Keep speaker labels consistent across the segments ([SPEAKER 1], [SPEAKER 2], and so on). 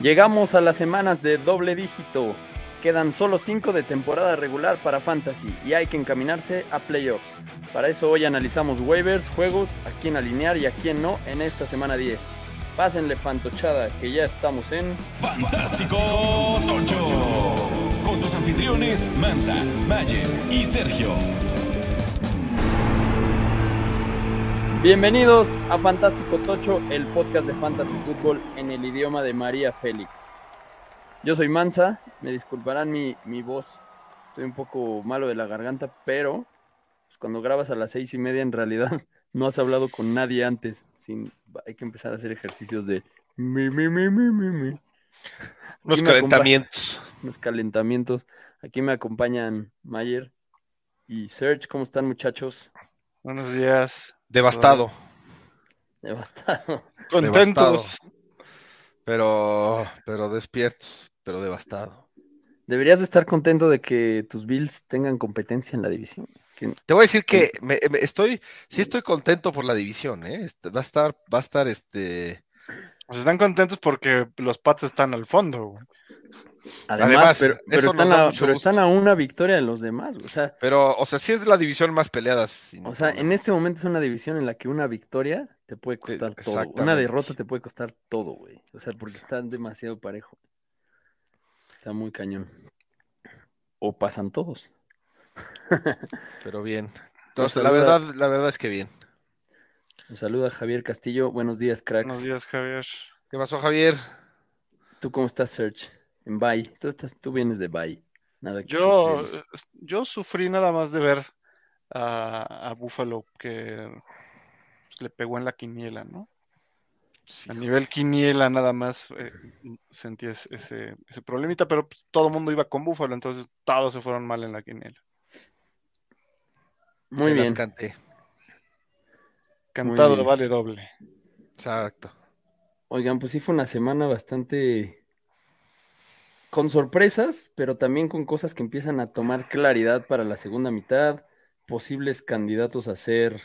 [SPEAKER 1] Llegamos a las semanas de doble dígito. Quedan solo 5 de temporada regular para Fantasy y hay que encaminarse a playoffs. Para eso hoy analizamos waivers, juegos, a quién alinear y a quién no en esta semana 10. Pásenle fantochada que ya estamos en
[SPEAKER 2] Fantástico Tocho. Con sus anfitriones Mansa, Mayer y Sergio.
[SPEAKER 1] Bienvenidos a Fantástico Tocho, el podcast de Fantasy Fútbol en el idioma de María Félix. Yo soy Mansa, me disculparán mi, mi voz, estoy un poco malo de la garganta, pero pues, cuando grabas a las seis y media en realidad no has hablado con nadie antes, sin, hay que empezar a hacer ejercicios de mi, mi, mi, mi, mi, mi.
[SPEAKER 3] Unos calentamientos.
[SPEAKER 1] unos calentamientos. Aquí me acompañan Mayer y Serge. ¿Cómo están, muchachos?
[SPEAKER 4] Buenos días.
[SPEAKER 3] Devastado.
[SPEAKER 1] Devastado.
[SPEAKER 4] Contentos.
[SPEAKER 3] Pero, pero despiertos, pero devastado.
[SPEAKER 1] Deberías de estar contento de que tus Bills tengan competencia en la división. Que-
[SPEAKER 3] Te voy a decir que me- me estoy, sí estoy contento por la división, ¿eh? Este, Va a estar, va a estar este.
[SPEAKER 4] Pues están contentos porque los Pats están al fondo. güey.
[SPEAKER 1] Además,
[SPEAKER 3] Además,
[SPEAKER 1] pero, están, a,
[SPEAKER 3] mucho
[SPEAKER 1] pero
[SPEAKER 3] gusto.
[SPEAKER 1] están a una victoria de los demás. O sea,
[SPEAKER 3] Pero, o sea, sí es la división más peleada. sin
[SPEAKER 1] o sea, en este momento es una división en la que una victoria te puede costar todo. Una derrota te puede costar todo, güey. O sea, porque están demasiado parejo. Está muy cañón. O pasan todos.
[SPEAKER 3] Pero bien. Entonces, la verdad, la verdad es que bien.
[SPEAKER 1] Nos saluda Javier Castillo. Buenos días, cracks.
[SPEAKER 4] Buenos días, Javier.
[SPEAKER 3] ¿Qué pasó, Javier?
[SPEAKER 1] ¿Tú cómo estás, Serge? En Bay. Tú, estás, tú vienes de Bay. Nada que
[SPEAKER 4] Yo,
[SPEAKER 1] sufrir.
[SPEAKER 4] yo sufrí nada más de ver a, a Buffalo que pues, le pegó en la quiniela, ¿no?
[SPEAKER 3] Sí,
[SPEAKER 4] A nivel quiniela nada más eh, sentí es- ese, ese problemita, pero pues, todo el mundo iba con Buffalo, entonces todos se fueron mal en la quiniela.
[SPEAKER 1] Muy
[SPEAKER 3] se las
[SPEAKER 1] bien.
[SPEAKER 3] canté.
[SPEAKER 4] Cantado
[SPEAKER 1] bien.
[SPEAKER 4] vale doble.
[SPEAKER 3] Exacto.
[SPEAKER 1] Oigan, pues sí fue una semana bastante con sorpresas, pero también con cosas que empiezan a tomar claridad para la segunda mitad, posibles candidatos a ser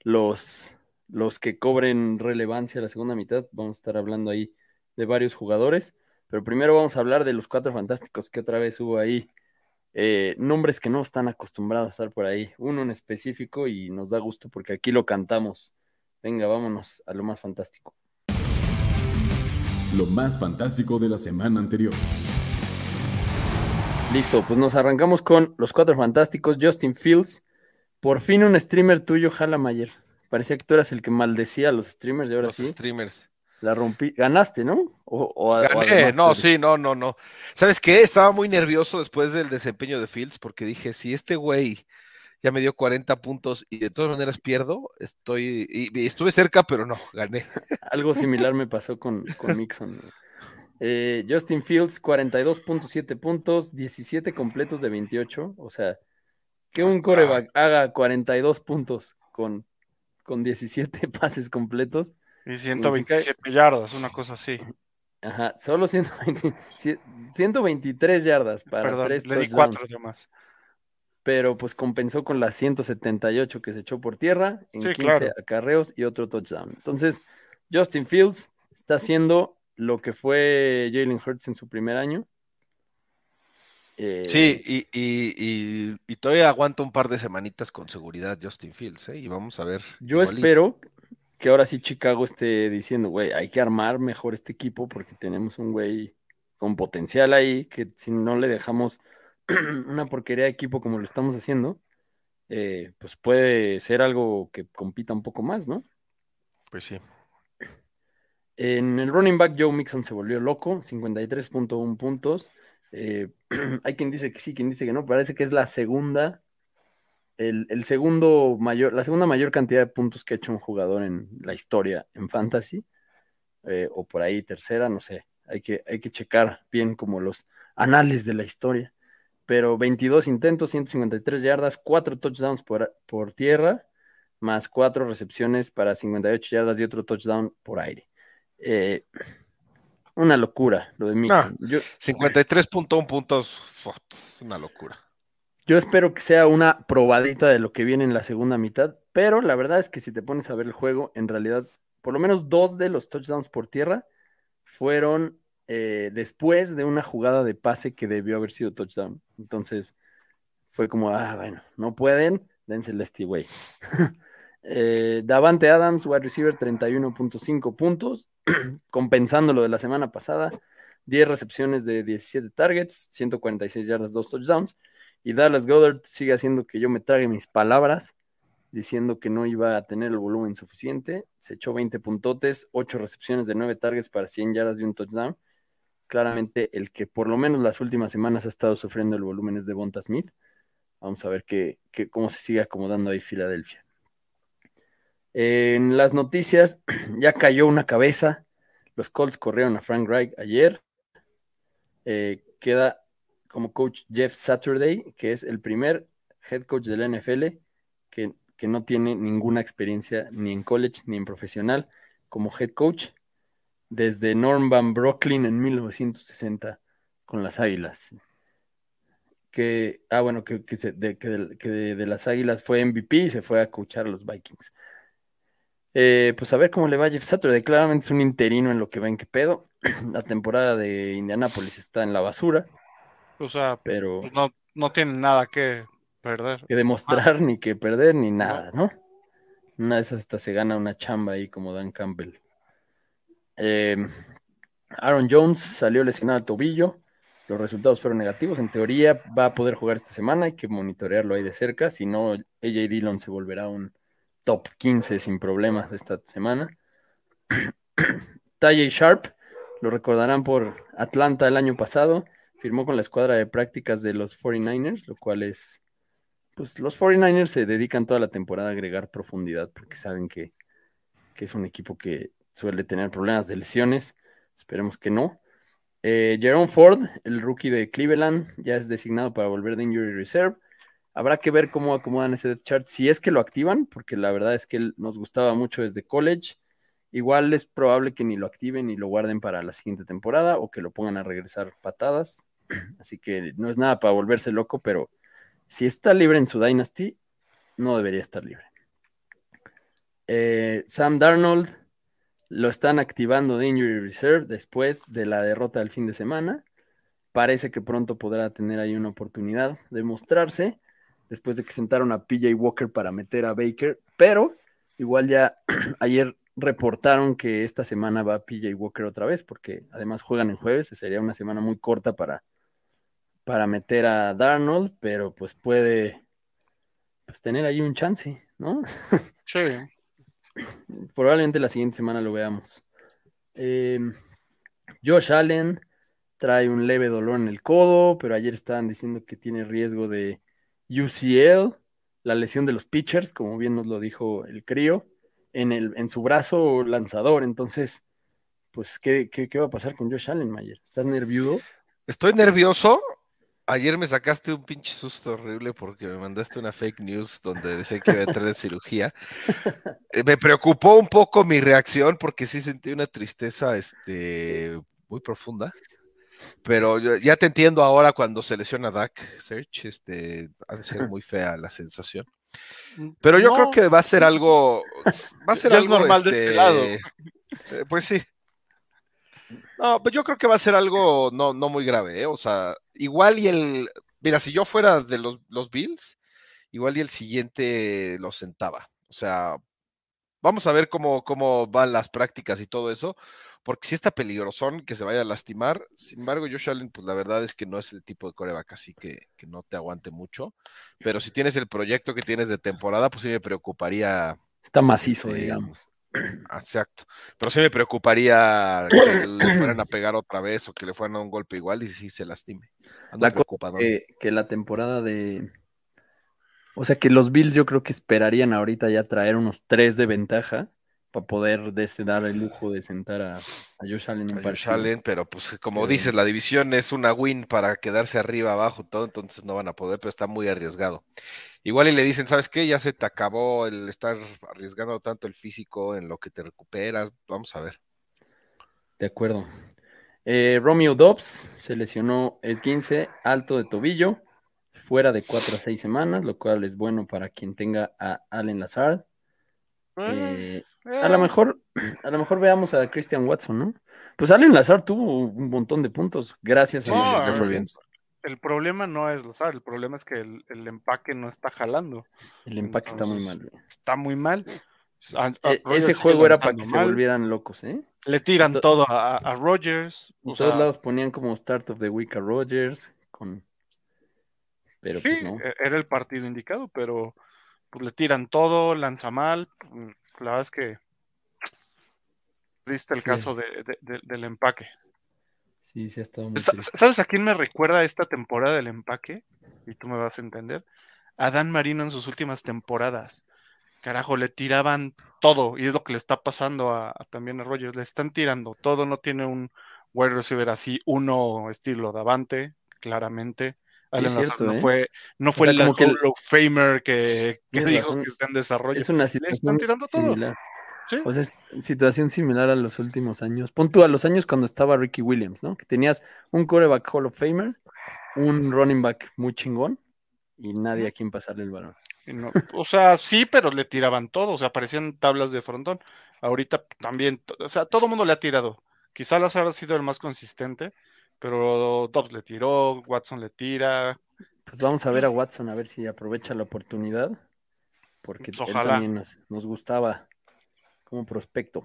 [SPEAKER 1] los, los que cobren relevancia la segunda mitad. Vamos a estar hablando ahí de varios jugadores, pero primero vamos a hablar de los cuatro fantásticos que otra vez hubo ahí. eh, nombres que no están acostumbrados a estar por ahí, uno en específico y nos da gusto porque aquí lo cantamos. Venga, vámonos a lo más fantástico.
[SPEAKER 2] Lo más fantástico de la semana anterior.
[SPEAKER 1] Listo, pues nos arrancamos con los cuatro fantásticos. Justin Fields, por fin un streamer tuyo, Jala Mayer. Parecía que tú eras el que maldecía a los streamers y ahora
[SPEAKER 3] Los
[SPEAKER 1] sí.
[SPEAKER 3] streamers.
[SPEAKER 1] La rompí. Ganaste, ¿no? O, o a- o
[SPEAKER 3] Gané, no,
[SPEAKER 1] perdí.
[SPEAKER 3] sí, no, no, no. ¿Sabes qué? Estaba muy nervioso después del desempeño de Fields porque dije, si este güey ya me dio 40 puntos y de todas maneras pierdo, estoy, y, y estuve cerca, pero no, gané.
[SPEAKER 1] Algo similar me pasó con, con Mixon. Eh, Justin Fields, 42.7 puntos, 17 completos de 28. O sea, que un coreback haga 42 puntos con, con 17 pases completos.
[SPEAKER 4] Y 127 yardas, una cosa así.
[SPEAKER 1] Ajá, solo 120 cie- 123 yardas para
[SPEAKER 4] Perdón,
[SPEAKER 1] tres
[SPEAKER 4] le di
[SPEAKER 1] touchdowns,
[SPEAKER 4] cuatro de más.
[SPEAKER 1] Pero pues compensó con las 178 que se echó por tierra en
[SPEAKER 4] Sí,
[SPEAKER 1] 15
[SPEAKER 4] claro.
[SPEAKER 1] acarreos y otro touchdown. Entonces, Justin Fields está haciendo lo que fue Jalen Hurts en su primer año. Eh,
[SPEAKER 3] Sí, y, y, y, y todavía aguanto un par de semanitas con seguridad Justin Fields, ¿eh? Y vamos a ver.
[SPEAKER 1] Yo espero que ahora sí Chicago esté diciendo, güey, hay que armar mejor este equipo porque tenemos un güey con potencial ahí, que si no le dejamos una porquería de equipo como lo estamos haciendo, eh, pues puede ser algo que compita un poco más, ¿no?
[SPEAKER 3] Pues sí.
[SPEAKER 1] En el running back, Joe Mixon se volvió loco, 53.1 puntos. Eh, hay quien dice que sí, quien dice que no. Parece que es la segunda, el, el segundo mayor, la segunda mayor cantidad de puntos que ha hecho un jugador en la historia en fantasy. Eh, o por ahí tercera, no sé. Hay que, hay que checar bien como los anales de la historia. Pero 22 intentos, 153 yardas, 4 touchdowns por, por tierra, más 4 recepciones para 58 yardas y otro touchdown por aire. Eh, una locura lo de Mixon. Yo,
[SPEAKER 3] 53.1 puntos, uf, es una locura.
[SPEAKER 1] yo espero que sea una probadita de lo que viene en la segunda mitad, pero la verdad es que si te pones a ver el juego, en realidad, por lo menos dos de los touchdowns por tierra fueron eh, después de una jugada de pase que debió haber sido touchdown. Entonces fue como, ah, bueno, no pueden, dense el. Eh, Davante Adams, wide receiver, 31.5 puntos, compensando lo de la semana pasada. 10 recepciones de 17 targets, 146 yardas, 2 touchdowns. Y Dallas Goddard sigue haciendo que yo me trague mis palabras, diciendo que no iba a tener el volumen suficiente. Se echó 20 puntotes, 8 recepciones de 9 targets para 100 yardas y un touchdown. Claramente el que por lo menos las últimas semanas ha estado sufriendo el volumen es de Bonta Smith. Vamos a ver qué, qué, cómo se sigue acomodando ahí Filadelfia. En las noticias ya cayó una cabeza. Los Colts corrieron a Frank Reich ayer. Eh, queda como coach Jeff Saturday, que es el primer head coach de la NFL que, que, no tiene ninguna experiencia ni en college ni en profesional como head coach desde Norm Van Brocklin en 1960 con las Águilas. Que, ah, bueno, que, que, de, que de, de, las Águilas fue MVP y se fue a coachar a los Vikings. Eh, pues a ver cómo le va a Jeff Saturday. Claramente es un interino en lo que va en qué pedo. La temporada de Indianapolis está en la basura.
[SPEAKER 4] O sea,
[SPEAKER 1] pero
[SPEAKER 4] pues no, no tienen nada que perder.
[SPEAKER 1] Que demostrar, ni que perder, ni nada, ¿no? Una de esas hasta se gana una chamba ahí como Dan Campbell. Eh, Aaron Jones salió lesionado al tobillo. Los resultados fueron negativos. En teoría va a poder jugar esta semana. Hay que monitorearlo ahí de cerca. Si no, AJ Dillon se volverá un top 15 sin problemas esta semana. Talle Sharp, lo recordarán por Atlanta el año pasado, firmó con la escuadra de prácticas de los 49ers, lo cual es, pues los 49ers se dedican toda la temporada a agregar profundidad porque saben que es un equipo que suele tener problemas de lesiones, esperemos que no. Eh, Jerome Ford, el rookie de Cleveland, ya es designado para volver de Injury Reserve. Habrá que ver cómo acomodan ese depth chart, si es que lo activan, porque la verdad es que nos gustaba mucho desde college. Igual es probable que ni lo activen ni lo guarden para la siguiente temporada o que lo pongan a regresar patadas. Así que no es nada para volverse loco, pero si está libre en su Dynasty, no debería estar libre. Eh, Sam Darnold lo están activando de Injury Reserve después de la derrota del fin de semana. Parece que pronto podrá tener ahí una oportunidad de mostrarse después de que sentaron a PJ Walker para meter a Baker, pero igual ya ayer reportaron que esta semana va PJ Walker otra vez, porque además juegan en jueves, sería una semana muy corta para, para meter a Darnold, pero pues puede pues, tener ahí un chance, ¿no?
[SPEAKER 4] Sí.
[SPEAKER 1] Probablemente la siguiente semana lo veamos. Eh, Josh Allen trae un leve dolor en el codo, pero ayer estaban diciendo que tiene riesgo de UCL, la lesión de los pitchers, como bien nos lo dijo el crío, en, el, en su brazo lanzador. Entonces, pues, ¿qué, qué, qué va a pasar con Josh Allen, Mayer? ¿Estás nervioso?
[SPEAKER 3] Estoy nervioso. Ayer me sacaste un pinche susto horrible porque me mandaste una fake news donde decía que iba a entrar de cirugía. Eh, me preocupó un poco mi reacción porque sí sentí una tristeza este, muy profunda. Pero ya te entiendo ahora cuando se lesiona Dak Search, este, ha de ser muy fea la sensación. Pero yo
[SPEAKER 4] no,
[SPEAKER 3] creo que va a ser algo, va a ser
[SPEAKER 4] Ya es
[SPEAKER 3] algo
[SPEAKER 4] normal de este lado.
[SPEAKER 3] eh, Pues sí. No, pues yo creo que va a ser algo no, no muy grave, ¿eh? O sea, igual y el, mira, si yo fuera de los, los Bills, igual y el siguiente lo sentaba. O sea, vamos a ver cómo, cómo van las prácticas y todo eso, porque si está peligrosón que se vaya a lastimar. Sin embargo, Josh Allen, pues la verdad es que no es el tipo de coreback, así que, que no te aguante mucho. Pero si tienes el proyecto que tienes de temporada, pues sí me preocuparía.
[SPEAKER 1] Está macizo,
[SPEAKER 3] Este,
[SPEAKER 1] digamos.
[SPEAKER 3] Exacto. Pero sí me preocuparía que le fueran a pegar otra vez o que le fueran a un golpe igual y sí se lastime. Ando
[SPEAKER 1] La
[SPEAKER 3] preocupado.
[SPEAKER 1] que, que la temporada de. O sea que los Bills yo creo que esperarían ahorita ya traer unos tres de ventaja para poder dar el lujo de sentar a, a Josh Allen en
[SPEAKER 3] a Josh. Allen, pero pues como
[SPEAKER 1] Pero-
[SPEAKER 3] dices, la división es una win para quedarse arriba, abajo, todo, entonces no van a poder, pero está muy arriesgado. Igual y le dicen, ¿sabes qué? Ya se te acabó el estar arriesgando tanto el físico en lo que te recuperas. Vamos a ver.
[SPEAKER 1] De acuerdo. Eh, Romeo Dobbs se lesionó esguince alto de tobillo, fuera de 4 a 6 semanas, lo cual es bueno para quien tenga a Allen Lazard. Eh,
[SPEAKER 4] Eh,
[SPEAKER 1] a lo mejor, a lo mejor veamos a Christian Watson, ¿no? Pues Allen Lazar tuvo un montón de puntos gracias a
[SPEAKER 4] No,
[SPEAKER 3] bien.
[SPEAKER 1] Williams.
[SPEAKER 4] El problema no es Lazar, el problema es que el, el empaque no está jalando.
[SPEAKER 1] El empaque está muy mal. güey.
[SPEAKER 4] Está muy mal. A- a
[SPEAKER 1] E- ese juego era para que se volvieran locos, ¿eh?
[SPEAKER 4] Le tiran
[SPEAKER 1] To-
[SPEAKER 4] todo a, a Rodgers.
[SPEAKER 1] En
[SPEAKER 4] o
[SPEAKER 1] todos
[SPEAKER 4] sea,
[SPEAKER 1] lados ponían como Start of the Week a Rodgers con... Pero
[SPEAKER 4] sí,
[SPEAKER 1] pues no.
[SPEAKER 4] e- era el partido indicado, pero pues, le tiran todo, lanza mal. mm, La verdad es que triste el
[SPEAKER 1] Sí.
[SPEAKER 4] caso de- de- de- del empaque.
[SPEAKER 1] Sí, sí ha estado muy.
[SPEAKER 4] ¿Sabes a quién me recuerda esta temporada del empaque? Y tú me vas a entender. A Dan Marino en sus últimas temporadas. Carajo, le tiraban todo. Y es lo que le está pasando a, a- también a Rogers. Le están tirando todo. No tiene un wide receiver así, uno estilo Davante, claramente.
[SPEAKER 1] Es cierto,
[SPEAKER 4] no
[SPEAKER 1] ¿eh?
[SPEAKER 4] fue, no
[SPEAKER 1] O
[SPEAKER 4] fue
[SPEAKER 1] sea,
[SPEAKER 4] el
[SPEAKER 1] que
[SPEAKER 4] Hall of Famer que, que dijo
[SPEAKER 1] razón.
[SPEAKER 4] que está en desarrollo.
[SPEAKER 1] Es una
[SPEAKER 4] están
[SPEAKER 1] situación
[SPEAKER 4] tirando todo.
[SPEAKER 1] similar.
[SPEAKER 4] Sí.
[SPEAKER 1] O sea, es situación similar a los últimos años. Pon tú a los años cuando estaba Ricky Williams, ¿no? Que tenías un quarterback Hall of Famer, un running back muy chingón y nadie a quien pasarle el balón.
[SPEAKER 4] No- o sea, sí, pero le tiraban todo, o sea, parecían tablas de frontón. Ahorita también, o sea, todo el mundo le ha tirado. Quizá Lazar ha sido el más consistente, pero Dobbs le tiró, Watson le tira.
[SPEAKER 1] Pues vamos a ver a Watson, a ver si aprovecha la oportunidad, porque
[SPEAKER 4] Pues
[SPEAKER 1] él también nos, nos gustaba como prospecto.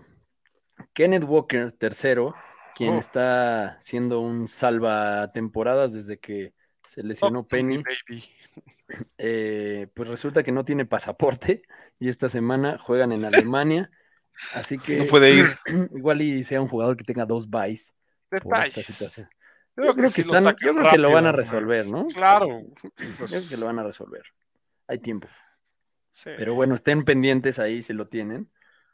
[SPEAKER 1] Kenneth Walker, tercero, quien
[SPEAKER 4] Oh.
[SPEAKER 1] está siendo un salva temporadas desde que se lesionó Penny.
[SPEAKER 4] baby.
[SPEAKER 1] eh, pues resulta que no tiene pasaporte y esta semana juegan en Alemania. Así que
[SPEAKER 3] No puede ir.
[SPEAKER 1] igual y sea un jugador que tenga dos buys por esta situación.
[SPEAKER 4] Yo
[SPEAKER 1] creo que,
[SPEAKER 4] sí lo
[SPEAKER 1] están, yo creo que lo van a resolver, ¿no?
[SPEAKER 4] Claro.
[SPEAKER 1] Yo creo que lo van a resolver. Hay tiempo.
[SPEAKER 4] Sí.
[SPEAKER 1] Pero bueno, estén pendientes ahí si lo tienen,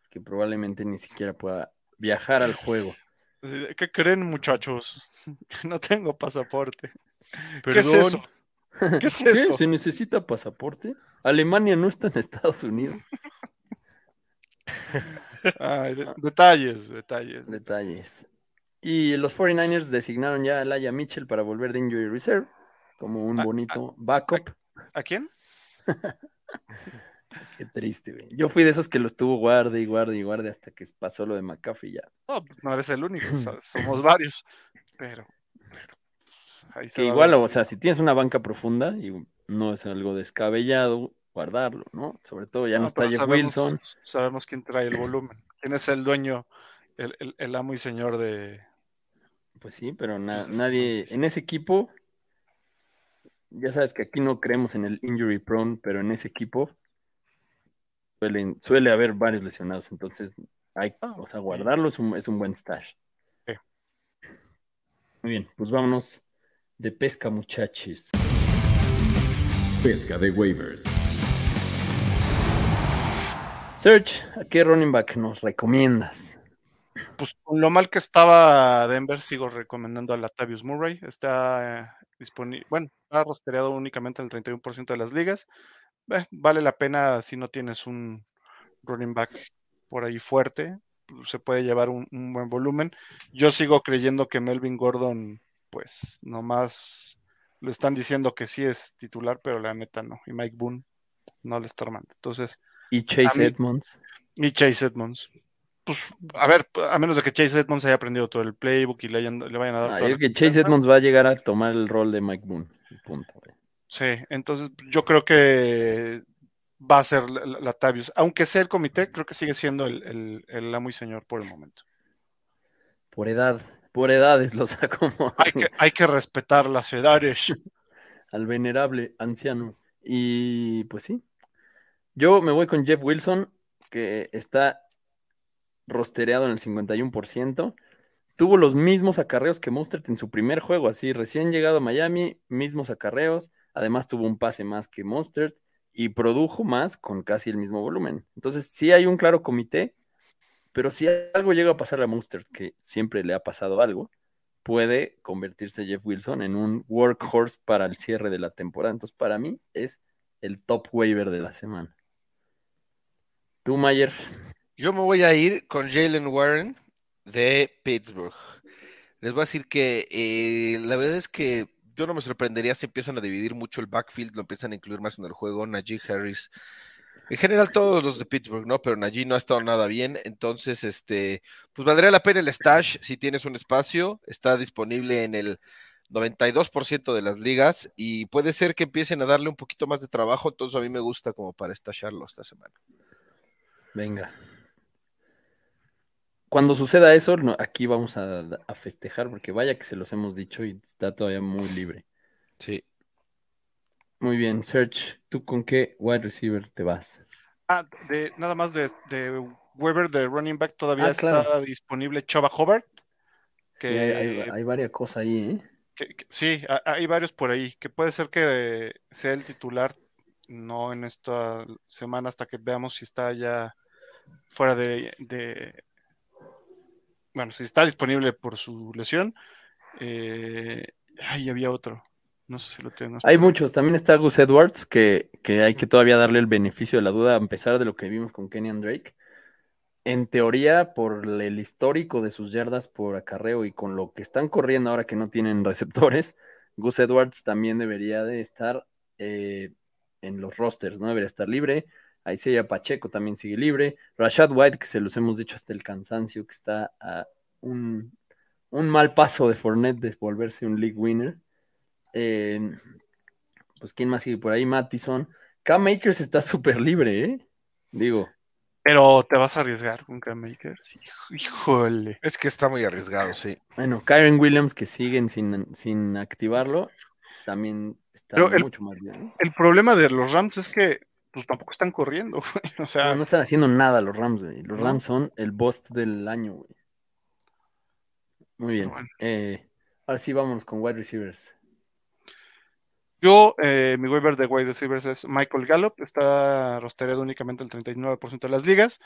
[SPEAKER 1] que probablemente ni siquiera pueda viajar al juego.
[SPEAKER 4] ¿Qué creen, muchachos? No tengo pasaporte. ¿Qué es eso? ¿Qué es
[SPEAKER 1] ¿Qué?
[SPEAKER 4] eso?
[SPEAKER 1] ¿Se necesita pasaporte? Alemania no está en Estados Unidos.
[SPEAKER 4] Ay, de- detalles, detalles.
[SPEAKER 1] Detalles. Y los 49ers designaron ya a Laia Mitchell para volver de Injury Reserve como un
[SPEAKER 4] Ah,
[SPEAKER 1] bonito backup.
[SPEAKER 4] ¿A quién?
[SPEAKER 1] Qué triste, güey. Yo fui de esos que lo estuvo guarde y guarde y guarde hasta que pasó lo de McCaffrey ya.
[SPEAKER 4] No, no eres el único, o sea, somos varios. Pero, pero, ahí se
[SPEAKER 1] Que igual, o sea, si tienes una banca profunda y no es algo descabellado guardarlo, ¿no? Sobre todo ya no,
[SPEAKER 4] No,
[SPEAKER 1] está Jeff
[SPEAKER 4] sabemos-
[SPEAKER 1] Wilson.
[SPEAKER 4] Sabemos quién trae el volumen. ¿Quién es el dueño, el, el- el amo y señor de.
[SPEAKER 1] Pues sí, pero na-
[SPEAKER 4] Pues,
[SPEAKER 1] nadie, en ese equipo, ya sabes que aquí no creemos en el injury prone, pero en ese equipo suelen- suele haber varios lesionados, entonces hay,
[SPEAKER 4] Ah,
[SPEAKER 1] o sea, guardarlo es un, es un buen stash. Muy bien, pues vámonos de pesca, muchachos.
[SPEAKER 2] Pesca de waivers.
[SPEAKER 1] Search, ¿a qué running back nos recomiendas?
[SPEAKER 4] Pues con lo mal que estaba Denver, sigo recomendando a Latavius Murray. Está disponible, bueno, está rastreado únicamente en el 31% de las ligas. Eh, vale la pena si no tienes un running back por ahí fuerte, pues, se puede llevar un, un buen volumen. Yo sigo creyendo que Melvin Gordon, pues nomás lo están diciendo que sí es titular, pero la neta no. Y Mike Boone no le está armando. Entonces,
[SPEAKER 1] Y Chase
[SPEAKER 4] mí-
[SPEAKER 1] Edmonds.
[SPEAKER 4] y Chase Edmonds. Pues, a ver, a menos de que Chase Edmonds haya aprendido todo el playbook y le, hayan- le vayan a dar
[SPEAKER 1] Ah, yo creo que Chase. Edmonds va a llegar a tomar el rol de Mike Boone. Punto. güey.
[SPEAKER 4] Sí, entonces yo creo que va a ser la- la- Latavius. Aunque sea el comité, creo que sigue siendo el, el, el amo y señor por el momento.
[SPEAKER 1] Por edad, por edades los acomodan.
[SPEAKER 4] Hay que, hay que respetar las edades.
[SPEAKER 1] al venerable anciano. Y pues sí, yo me voy con Jeff Wilson, que está rostereado en el 51%. Tuvo los mismos acarreos que Mostert en su primer juego, así recién llegado a Miami, mismos acarreos. Además tuvo un pase más que Mostert y produjo más con casi el mismo volumen. Entonces sí hay un claro comité, pero si algo llega a pasar a Mostert, que siempre le ha pasado algo, puede convertirse Jeff Wilson en un workhorse para el cierre de la temporada. Entonces, para mí es el top waiver de la semana. Tú, Mayer,
[SPEAKER 3] Yo me voy a ir con Jalen Warren de Pittsburgh. Les voy a decir que eh, la verdad es que yo no me sorprendería si empiezan a dividir mucho el backfield, lo empiezan a incluir más en el juego. Najee Harris En general todos los de Pittsburgh, ¿no? Pero Najee no ha estado nada bien, entonces, este, pues valdría la pena el stash si tienes un espacio, está disponible en el 92% de las ligas y puede ser que empiecen a darle un poquito más de trabajo, entonces a mí me gusta como para estasharlo esta semana.
[SPEAKER 1] Venga. Cuando suceda eso, no- aquí vamos a, a festejar, porque vaya que se los hemos dicho y está todavía muy libre.
[SPEAKER 3] Sí.
[SPEAKER 1] Muy bien, Search, ¿tú con qué wide receiver te vas?
[SPEAKER 4] Ah, de, nada más de, de Weber de running back todavía
[SPEAKER 1] Ah,
[SPEAKER 4] está
[SPEAKER 1] claro.
[SPEAKER 4] disponible Choba Hobart. Que,
[SPEAKER 1] Sí, hay, hay- hay varias cosas ahí, ¿eh?
[SPEAKER 4] que- que- sí, ha- hay varios por ahí, que puede ser que sea el titular, no en esta semana hasta que veamos si está ya fuera de, de- bueno, si está disponible por su lesión. Eh, ay, había otro, no sé si lo tenemos.
[SPEAKER 1] Hay muchos. También está Gus Edwards, que, que hay que todavía darle el beneficio de la duda, a pesar de lo que vimos con Kenyan Drake. En teoría, por el histórico de sus yardas por acarreo y con lo que están corriendo ahora que no tienen receptores, Gus Edwards también debería de estar eh, en los rosters, ¿no? Debería estar libre. Isaiah Pacheco también sigue libre. Rashad White, que se los hemos dicho hasta el cansancio, que está a un, un mal paso de Fournette de volverse un league winner. Eh, pues, ¿quién más sigue por ahí? Mattison. Cam Makers está súper libre, ¿eh? Digo,
[SPEAKER 4] Pero te vas a arriesgar con Cam Makers. Hijo- Híjole.
[SPEAKER 3] Es que está muy arriesgado, sí.
[SPEAKER 1] bueno, Kyron Williams, que siguen sin, sin activarlo, también está
[SPEAKER 4] Pero el-
[SPEAKER 1] mucho más bien. ¿eh?
[SPEAKER 4] El problema de los Rams es que pues tampoco están corriendo, güey. O sea,
[SPEAKER 1] No, no están haciendo nada los Rams, güey. Los. Rams son el bust del año, güey. Muy bien.
[SPEAKER 4] bueno.
[SPEAKER 1] Eh, ahora sí, vámonos con wide receivers.
[SPEAKER 4] yo, eh, mi waiver de wide receivers es Michael Gallup, está rostereado únicamente el 39% de las ligas.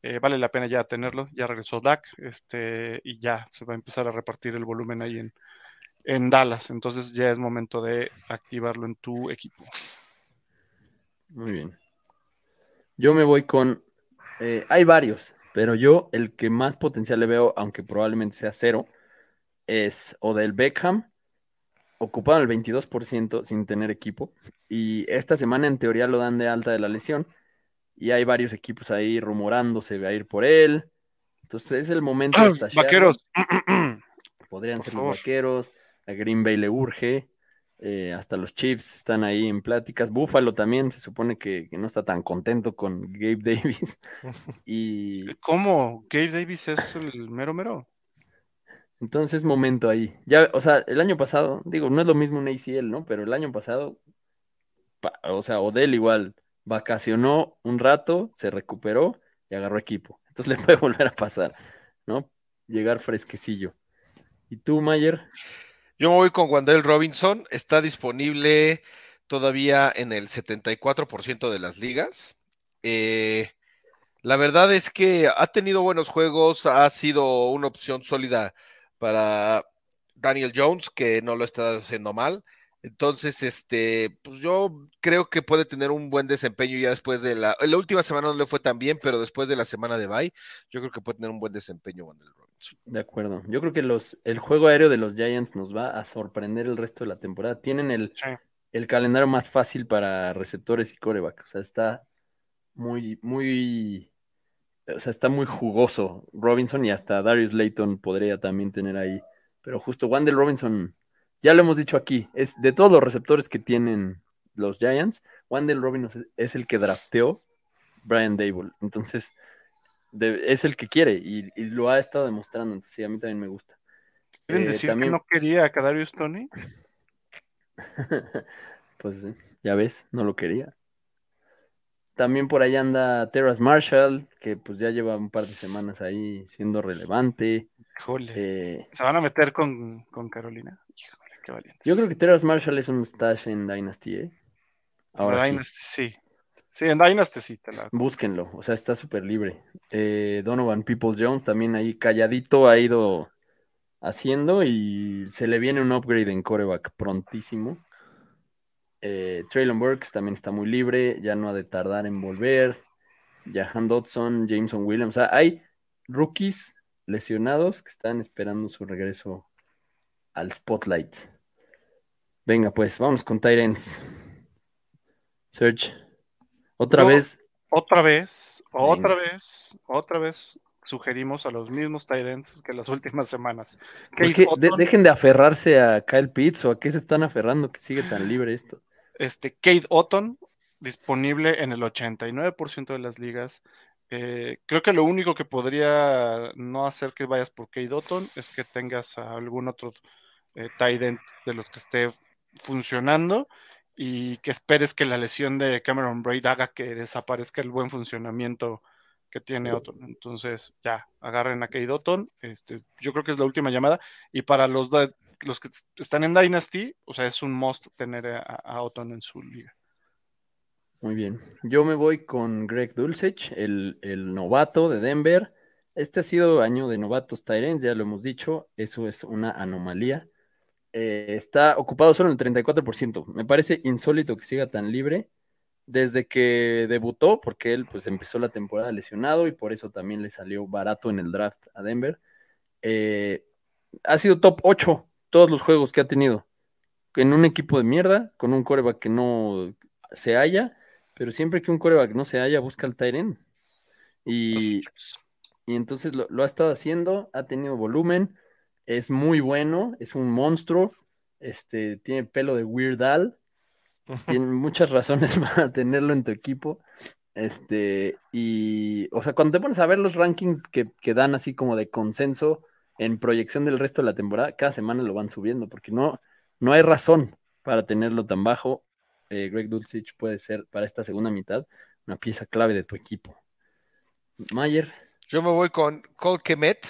[SPEAKER 4] Eh, vale la pena ya tenerlo, ya regresó Dak, este, y ya se va a empezar a repartir el volumen ahí en, en Dallas. Entonces ya es momento de activarlo en tu equipo.
[SPEAKER 1] Muy bien. Yo me voy con. eh, hay varios, pero yo el que más potencial le veo, aunque probablemente sea cero, es Odell Beckham, ocupado el 22% sin tener equipo. Y esta semana en teoría lo dan de alta de la lesión. Y hay varios equipos ahí rumorándose a ir por él. Entonces es el momento de stashearlo.
[SPEAKER 4] Vaqueros.
[SPEAKER 1] Podrían
[SPEAKER 4] Por
[SPEAKER 1] ser
[SPEAKER 4] favor.
[SPEAKER 1] los vaqueros. A Green Bay le urge. Eh, hasta los Chiefs están ahí en pláticas. Buffalo también se supone que, que no está tan contento con Gabe Davis. y
[SPEAKER 4] ¿Cómo? Gabe Davis es el mero mero.
[SPEAKER 1] entonces es momento ahí. Ya, o sea, el año pasado, digo, no es lo mismo un ACL, ¿no? Pero el año pasado, pa- o sea, Odell igual vacacionó un rato, se recuperó y agarró equipo. Entonces le puede volver a pasar, ¿no? Llegar fresquecillo. ¿Y tú, Mayer?
[SPEAKER 3] Yo me voy con Wandel Robinson, está disponible todavía en el 74% de las ligas. Eh, la verdad es que ha tenido buenos juegos, ha sido una opción sólida para Daniel Jones, que no lo está haciendo mal. Entonces, este, pues yo creo que puede tener un buen desempeño ya después de la, la última semana no le fue tan bien, pero después de la semana de bye, yo creo que puede tener un buen desempeño Wandel Robinson.
[SPEAKER 1] De acuerdo. Yo creo que los, el juego aéreo de los Giants nos va a sorprender el resto de la temporada. Tienen el,
[SPEAKER 4] Sí.
[SPEAKER 1] el calendario más fácil para receptores y coreback. O sea, está muy, muy, o sea, está muy jugoso Robinson y hasta Darius Layton podría también tener ahí. Pero justo Wandel Robinson, ya lo hemos dicho aquí, es de todos los receptores que tienen los Giants, Wandel Robinson es, es el que drafteó Brian Dable. Entonces, de- es el que quiere y, y lo ha estado demostrando. Entonces, sí, a mí también me gusta.
[SPEAKER 4] ¿Quieren
[SPEAKER 1] Eh,
[SPEAKER 4] decir
[SPEAKER 1] también-
[SPEAKER 4] que no quería a Kadarius Tony?
[SPEAKER 1] pues ya ves, no lo quería. También por ahí anda Terrace Marshall, que pues ya lleva un par de semanas ahí siendo relevante.
[SPEAKER 4] Híjole.
[SPEAKER 1] Eh,
[SPEAKER 4] ¿Se van a meter con, con Carolina? Híjole, qué valientes.
[SPEAKER 1] yo creo que Terrace Marshall es un stash en Dynasty, ¿eh? Ahora
[SPEAKER 4] Dynasty, sí. Sí, en Dynasty sí te
[SPEAKER 1] búsquenlo, o sea, está súper libre. Eh, Donovan People Jones también ahí calladito ha ido haciendo y se le viene un upgrade en coreback prontísimo. Eh, Traylon Burks también está muy libre, ya no ha de tardar en volver. Jahan Dodson, Jameson Williams, o sea, hay rookies lesionados que están esperando su regreso al spotlight. Venga, pues, vamos con Tyrants. Search. Otra vez,
[SPEAKER 4] otra vez, otra vez, otra vez sugerimos a los mismos Titans que las últimas semanas.
[SPEAKER 1] De, dejen de aferrarse a Kyle Pitts o a qué se están aferrando que sigue tan libre esto.
[SPEAKER 4] Este, Kate Otton, disponible en el 89% de las ligas. Eh, creo que lo único que podría no hacer que vayas por Kate Otton es que tengas algún otro eh, tight end de los que esté funcionando y que esperes que la lesión de Cameron Braid haga que desaparezca el buen funcionamiento que tiene Otton. Entonces, ya, agarren a Kate Otton. Este, yo creo que es la última llamada. Y para los, los que están en Dynasty, o sea, es un must tener a, a Otton en su liga.
[SPEAKER 1] Muy bien. Yo me voy con Greg Dulcich, el, novato de Denver. Este ha sido año de novatos Tyrants, ya lo hemos dicho. Eso es una anomalía. Eh, está ocupado solo en el 34%. Me parece insólito que siga tan libre desde que debutó, porque él pues empezó la temporada lesionado y por eso también le salió barato en el draft a Denver. Eh, ha sido top 8 todos los juegos que ha tenido. En un equipo de mierda, con un coreback que no se halla pero siempre que un coreback no se haya, busca el Tyren. Y, y entonces lo, ha estado haciendo, ha tenido volumen, es muy bueno, es un monstruo, este, tiene pelo de Weird Al, tiene muchas razones para tenerlo en tu equipo. Este, y, o sea, cuando te pones a ver los rankings que, que, dan así como de consenso en proyección del resto de la temporada, cada semana lo van subiendo, porque no, no hay razón para tenerlo tan bajo. Eh, Greg Dulcich puede ser para esta segunda mitad una pieza clave de tu equipo. Mayer.
[SPEAKER 3] Yo me voy con Cole Kemet.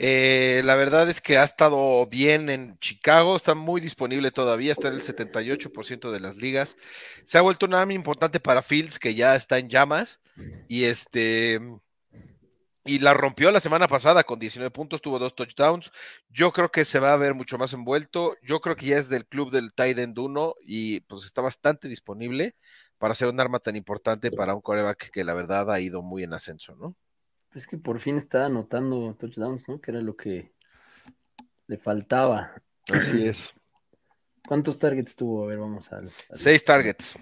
[SPEAKER 3] Eh, la verdad es que ha estado bien en Chicago, está muy disponible todavía, está en el 78% de las ligas. Se ha vuelto un arma importante para Fields, que ya está en llamas. Y este y la rompió la semana pasada con 19 puntos, tuvo dos touchdowns. Yo creo que se va a ver mucho más envuelto. Yo creo que ya es del club del tight end 1 y pues está bastante disponible para ser un arma tan importante para un coreback que la verdad ha ido muy en ascenso, ¿no?
[SPEAKER 1] Es que por fin está anotando touchdowns, ¿no? Que era lo que le faltaba.
[SPEAKER 3] Así es.
[SPEAKER 1] ¿Cuántos targets tuvo? A ver, vamos a.
[SPEAKER 3] Seis targets.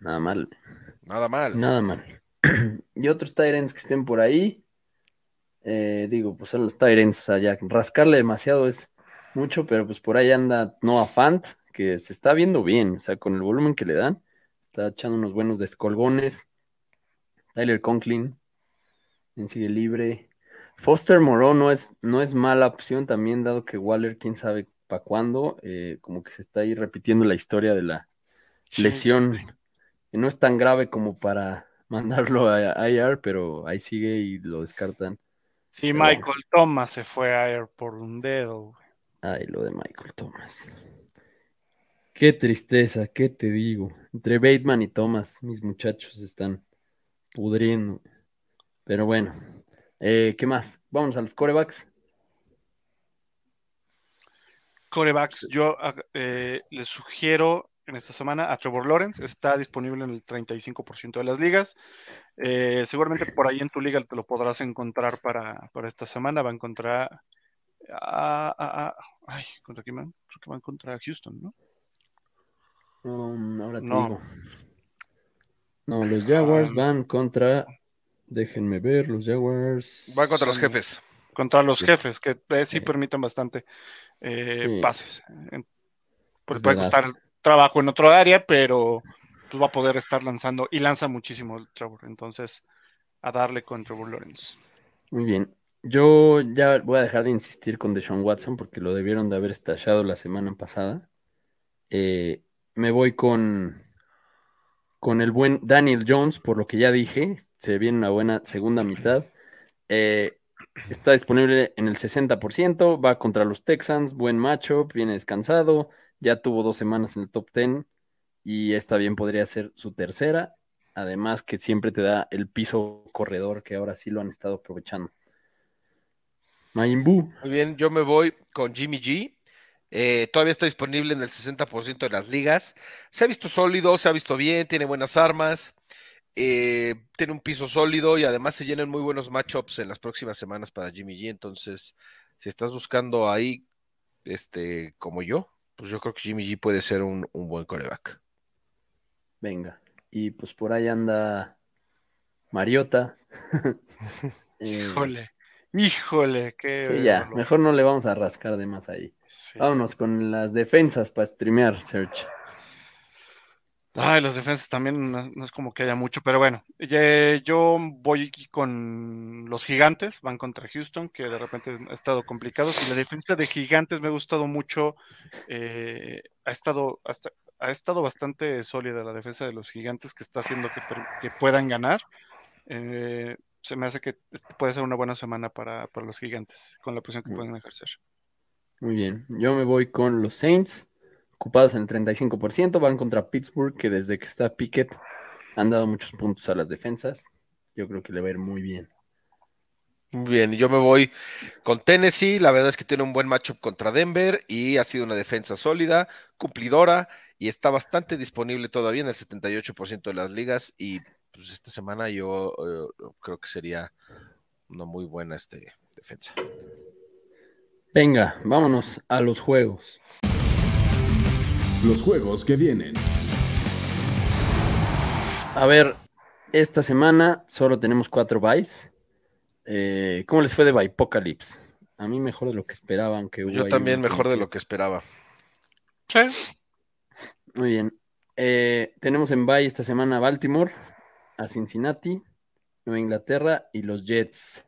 [SPEAKER 1] Nada mal.
[SPEAKER 3] Nada mal.
[SPEAKER 1] Nada mal. y otros Tyrants que estén por ahí. Eh, digo, pues son los Tyrants, o sea, ya rascarle demasiado es mucho, pero pues por ahí anda Noah Fant, que se está viendo bien, o sea, con el volumen que le dan, está echando unos buenos descolgones. Tyler Conklin, en sigue libre. Foster Moreau no es, no es mala opción también, dado que Waller, quién sabe para cuándo, eh, como que se está ahí repitiendo la historia de la lesión, que no es tan grave como para mandarlo a IR, pero ahí sigue y lo descartan.
[SPEAKER 4] Sí, Michael Thomas se fue a Air por un dedo.
[SPEAKER 1] Ay, lo de Michael Thomas. Qué tristeza, ¿qué te digo? Entre Bateman y Thomas, mis muchachos están pudriendo. Pero bueno, eh, ¿qué más? Vamos a los corebacks.
[SPEAKER 4] Corebacks, yo eh, les sugiero en esta semana a Trevor Lawrence. Está disponible en el 35% de las ligas. Eh, seguramente por ahí en tu liga te lo podrás encontrar para, esta semana. Va a encontrar a, ay, ¿contra quién van? Creo que va a encontrar Houston, ¿no?
[SPEAKER 1] Um, ahora no. No, los Jaguars van contra. Déjenme ver, los Jaguars.
[SPEAKER 3] Van contra los jefes.
[SPEAKER 4] Contra los jefes, que eh, sí, permiten bastante eh, pases. Pues puede costar trabajo en otro área, pero pues, va a poder estar lanzando y lanza muchísimo el Trevor. Entonces, a darle con Trevor Lawrence.
[SPEAKER 1] Muy bien. Yo ya voy a dejar de insistir con Deshaun Watson porque lo debieron de haber estallado la semana pasada. Eh, me voy con, con el buen Daniel Jones, por lo que ya dije. Se viene una buena segunda mitad. Eh, está disponible en el 60%. Va contra los Texans. Buen matchup. Viene descansado ya tuvo dos semanas en el top 10 y esta bien podría ser su tercera. Además que siempre te da el piso corredor que ahora sí lo han estado aprovechando. Mayimbu.
[SPEAKER 3] Muy bien, yo me voy con Jimmy G. Eh, todavía está disponible en el 60% de las ligas. Se ha visto sólido, se ha visto bien, tiene buenas armas, eh, tiene un piso sólido y además se llenan muy buenos matchups en las próximas semanas para Jimmy G. Entonces, si estás buscando ahí, este, como yo, pues yo creo que Jimmy G puede ser un, buen coreback.
[SPEAKER 1] Venga, y pues por ahí anda Mariota. Eh,
[SPEAKER 4] Híjole, híjole, qué.
[SPEAKER 1] sí, ya, mejor no le vamos a rascar de más ahí.
[SPEAKER 4] Sí.
[SPEAKER 1] Vámonos con las defensas para streamear, Search.
[SPEAKER 4] Ay, los defensas también no, no es como que haya mucho, pero bueno, yo voy con los gigantes, van contra Houston, que de repente ha estado complicados, y la defensa de gigantes me ha gustado mucho, eh, ha, estado, hasta- ha estado bastante sólida la defensa de los gigantes, que está haciendo que puedan ganar. Eh, se me hace que puede ser una buena semana para, para los gigantes, con la presión que
[SPEAKER 1] Mm.
[SPEAKER 4] pueden ejercer.
[SPEAKER 1] Muy bien. Yo me voy con los Saints, ocupados en el 35%. Van contra Pittsburgh, que desde que está Pickett han dado muchos puntos a las defensas. Yo creo que le va a ir muy bien.
[SPEAKER 3] Muy Bien, yo me voy con Tennessee. La verdad es que tiene un buen matchup contra Denver y ha sido una defensa sólida, cumplidora y está bastante disponible todavía en el 78% de las ligas. Y pues esta semana yo eh, creo que sería una muy buena este, defensa.
[SPEAKER 1] Venga, vámonos a los juegos.
[SPEAKER 2] Los juegos que vienen.
[SPEAKER 1] A ver, esta semana solo tenemos cuatro buys. Eh, ¿Cómo les fue de Apocalypse? A mí mejor de lo que esperaban que hubo
[SPEAKER 3] Yo también mejor de lo que esperaba.
[SPEAKER 4] Sí,
[SPEAKER 1] Muy bien. Eh, tenemos en bye esta semana a Baltimore, a Cincinnati, Nueva Inglaterra y los Jets.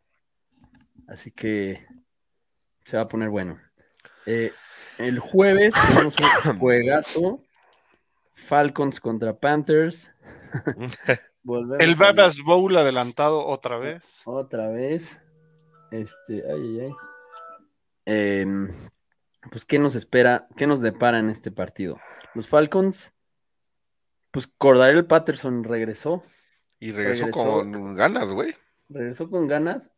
[SPEAKER 1] Así que se va a poner bueno. Eh, el jueves tenemos un juegazo. Falcons contra Panthers.
[SPEAKER 4] El Babas Bowl adelantado otra vez.
[SPEAKER 1] Otra vez. Este, ay, ay, ay. Em, pues, ¿qué nos espera? ¿Qué nos depara en este partido? Los Falcons, pues Cordarel Patterson regresó,
[SPEAKER 3] Y regresó,
[SPEAKER 1] Regresó.
[SPEAKER 3] con ganas, güey.
[SPEAKER 1] regresó con ganas.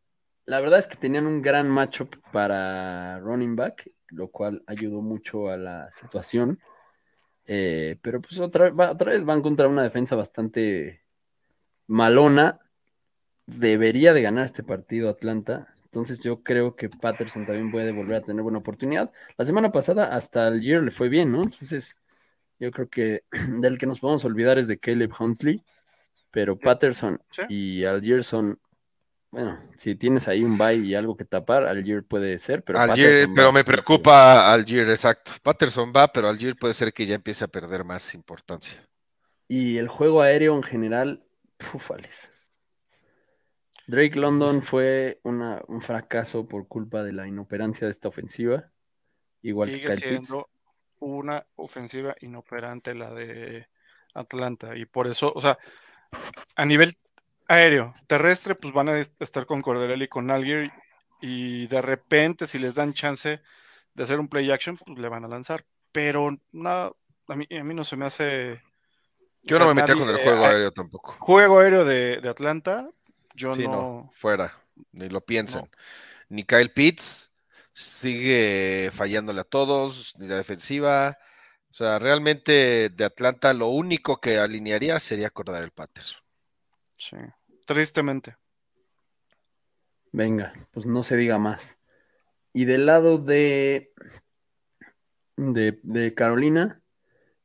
[SPEAKER 1] La verdad es que tenían un gran matchup para running back, lo cual ayudó mucho a la situación. Eh, pero pues otra, va- otra vez van contra una defensa bastante malona. Debería de ganar este partido Atlanta. Entonces yo creo que Patterson también puede volver a tener buena oportunidad. La semana pasada hasta el Year le fue bien, ¿no? Entonces yo creo que del que nos podemos olvidar es de Caleb Huntley. Pero Patterson
[SPEAKER 4] Sí.
[SPEAKER 1] y Algier son, bueno, si tienes ahí un bye y algo que tapar, Algier puede ser, pero
[SPEAKER 3] Algier, pero
[SPEAKER 1] va.
[SPEAKER 3] me preocupa Algier, exacto. Patterson va, pero Algier puede ser que ya empiece a perder más importancia.
[SPEAKER 1] Y el juego aéreo en general, pufales. Drake London fue una- un fracaso por culpa de la inoperancia de esta ofensiva, igual que
[SPEAKER 4] Sigue
[SPEAKER 1] Kyle Pitts.
[SPEAKER 4] siendo una ofensiva inoperante la de Atlanta. Y por eso, o sea, a nivel aéreo, terrestre, pues van a est- estar con Corderelli y con Algier. Y de repente, si les dan chance de hacer un play action, pues le van a lanzar. Pero nada, a mí, a mí no se me hace. o
[SPEAKER 3] Yo
[SPEAKER 4] sea,
[SPEAKER 3] no me metía con el juego aéreo tampoco.
[SPEAKER 4] Juego aéreo de, de Atlanta, yo
[SPEAKER 3] Sí, no,
[SPEAKER 4] no.
[SPEAKER 3] fuera, ni lo piensen.
[SPEAKER 4] No.
[SPEAKER 3] Ni Kyle Pitts sigue fallándole a todos, ni la defensiva. O sea, realmente de Atlanta lo único que alinearía sería acordar el Patterson.
[SPEAKER 4] Sí, tristemente.
[SPEAKER 1] Venga, pues no se diga más. Y del lado de, de, de Carolina,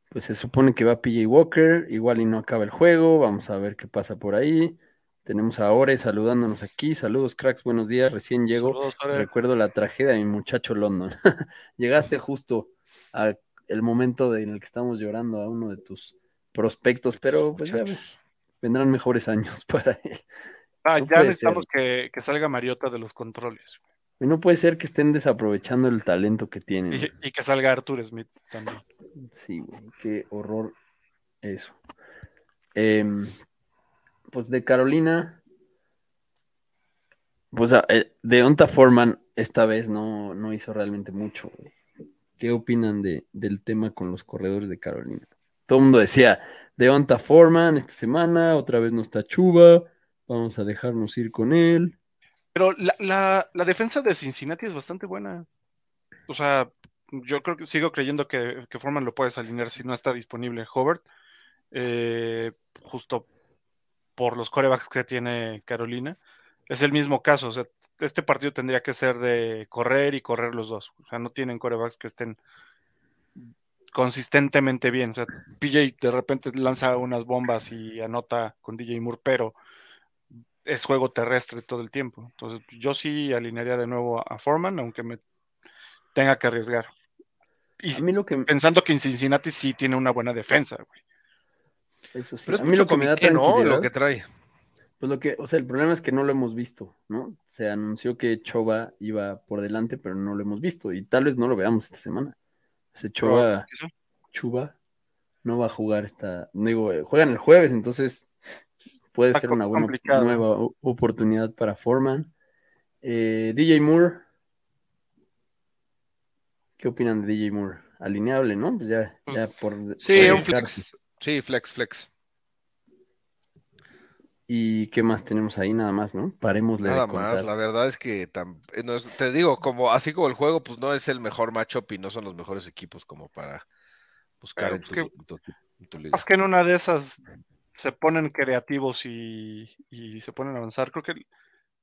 [SPEAKER 1] pues se supone que va PJ Walker, igual y no acaba el juego, vamos a ver qué pasa por ahí. Tenemos a Ore saludándonos aquí. Saludos, cracks, buenos días. Recién llego.
[SPEAKER 4] Saludos.
[SPEAKER 1] Recuerdo la tragedia de mi muchacho London. Llegaste justo al momento de- en el que estamos llorando a uno de tus prospectos, pero pues ya ves. Vendrán mejores años para él.
[SPEAKER 4] Ah,
[SPEAKER 1] No
[SPEAKER 4] ya necesitamos que, que salga Mariota de los controles.
[SPEAKER 1] Y no puede ser que estén desaprovechando el talento que tienen.
[SPEAKER 4] Y, y que salga Arthur Smith también.
[SPEAKER 1] Sí, güey, qué horror eso. Em, pues de Carolina, pues a- eh, Deonta Foreman esta vez no, no hizo realmente mucho. güey. ¿Qué opinan de, del tema con los corredores de Carolina? Todo el mundo decía, Deonta Foreman esta semana, otra vez no está Chuba, vamos a dejarnos ir con él.
[SPEAKER 4] Pero la, la- defensa de Cincinnati es bastante buena. O sea, yo creo que sigo creyendo que, que Foreman lo puedes alinear si no está disponible Hobart. eh, justo por los corebacks que tiene Carolina. Es el mismo caso. O sea, este partido tendría que ser de correr y correr los dos. O sea, no tienen corebacks que estén consistentemente bien. O sea, PJ de repente lanza unas bombas y anota con DJ Moore, pero es juego terrestre todo el tiempo. Entonces, yo sí alinearía de nuevo a Foreman, aunque me tenga que arriesgar. Y
[SPEAKER 1] A mí lo que,
[SPEAKER 4] pensando que en Cincinnati sí tiene una buena defensa, güey.
[SPEAKER 1] eso sí,
[SPEAKER 3] Pero es
[SPEAKER 1] a mí
[SPEAKER 3] mucho
[SPEAKER 1] lo que me da
[SPEAKER 3] ¿no? Lo que trae.
[SPEAKER 1] pues lo que, o sea, el problema es que no lo hemos visto, ¿no? Se anunció que Choba iba por delante, pero no lo hemos visto y tal vez no lo veamos esta semana. Ese
[SPEAKER 4] Quizá.
[SPEAKER 1] Chuba no va a jugar esta, digo, eh, juegan el jueves, entonces puede
[SPEAKER 4] Está
[SPEAKER 1] ser una buena
[SPEAKER 4] complicado.
[SPEAKER 1] nueva oportunidad para Foreman. Eh, DJ Moore, ¿qué opinan de DJ Moore? Alineable, ¿no? Pues ya, ya por
[SPEAKER 3] Sí,
[SPEAKER 1] por
[SPEAKER 3] un flex. Sí, flex, flex.
[SPEAKER 1] ¿Y qué más tenemos ahí? Nada más, ¿no? Parémosle
[SPEAKER 3] Nada
[SPEAKER 1] de
[SPEAKER 3] más, la verdad es que tam- eh, no es- te digo, como así como el juego, pues no es el mejor matchup y no son los mejores equipos como para buscar en,
[SPEAKER 4] pues,
[SPEAKER 3] tu,
[SPEAKER 4] que-
[SPEAKER 3] en tu- en tu liga.
[SPEAKER 4] Más que en una de esas se ponen creativos y, y se ponen a avanzar. Creo que.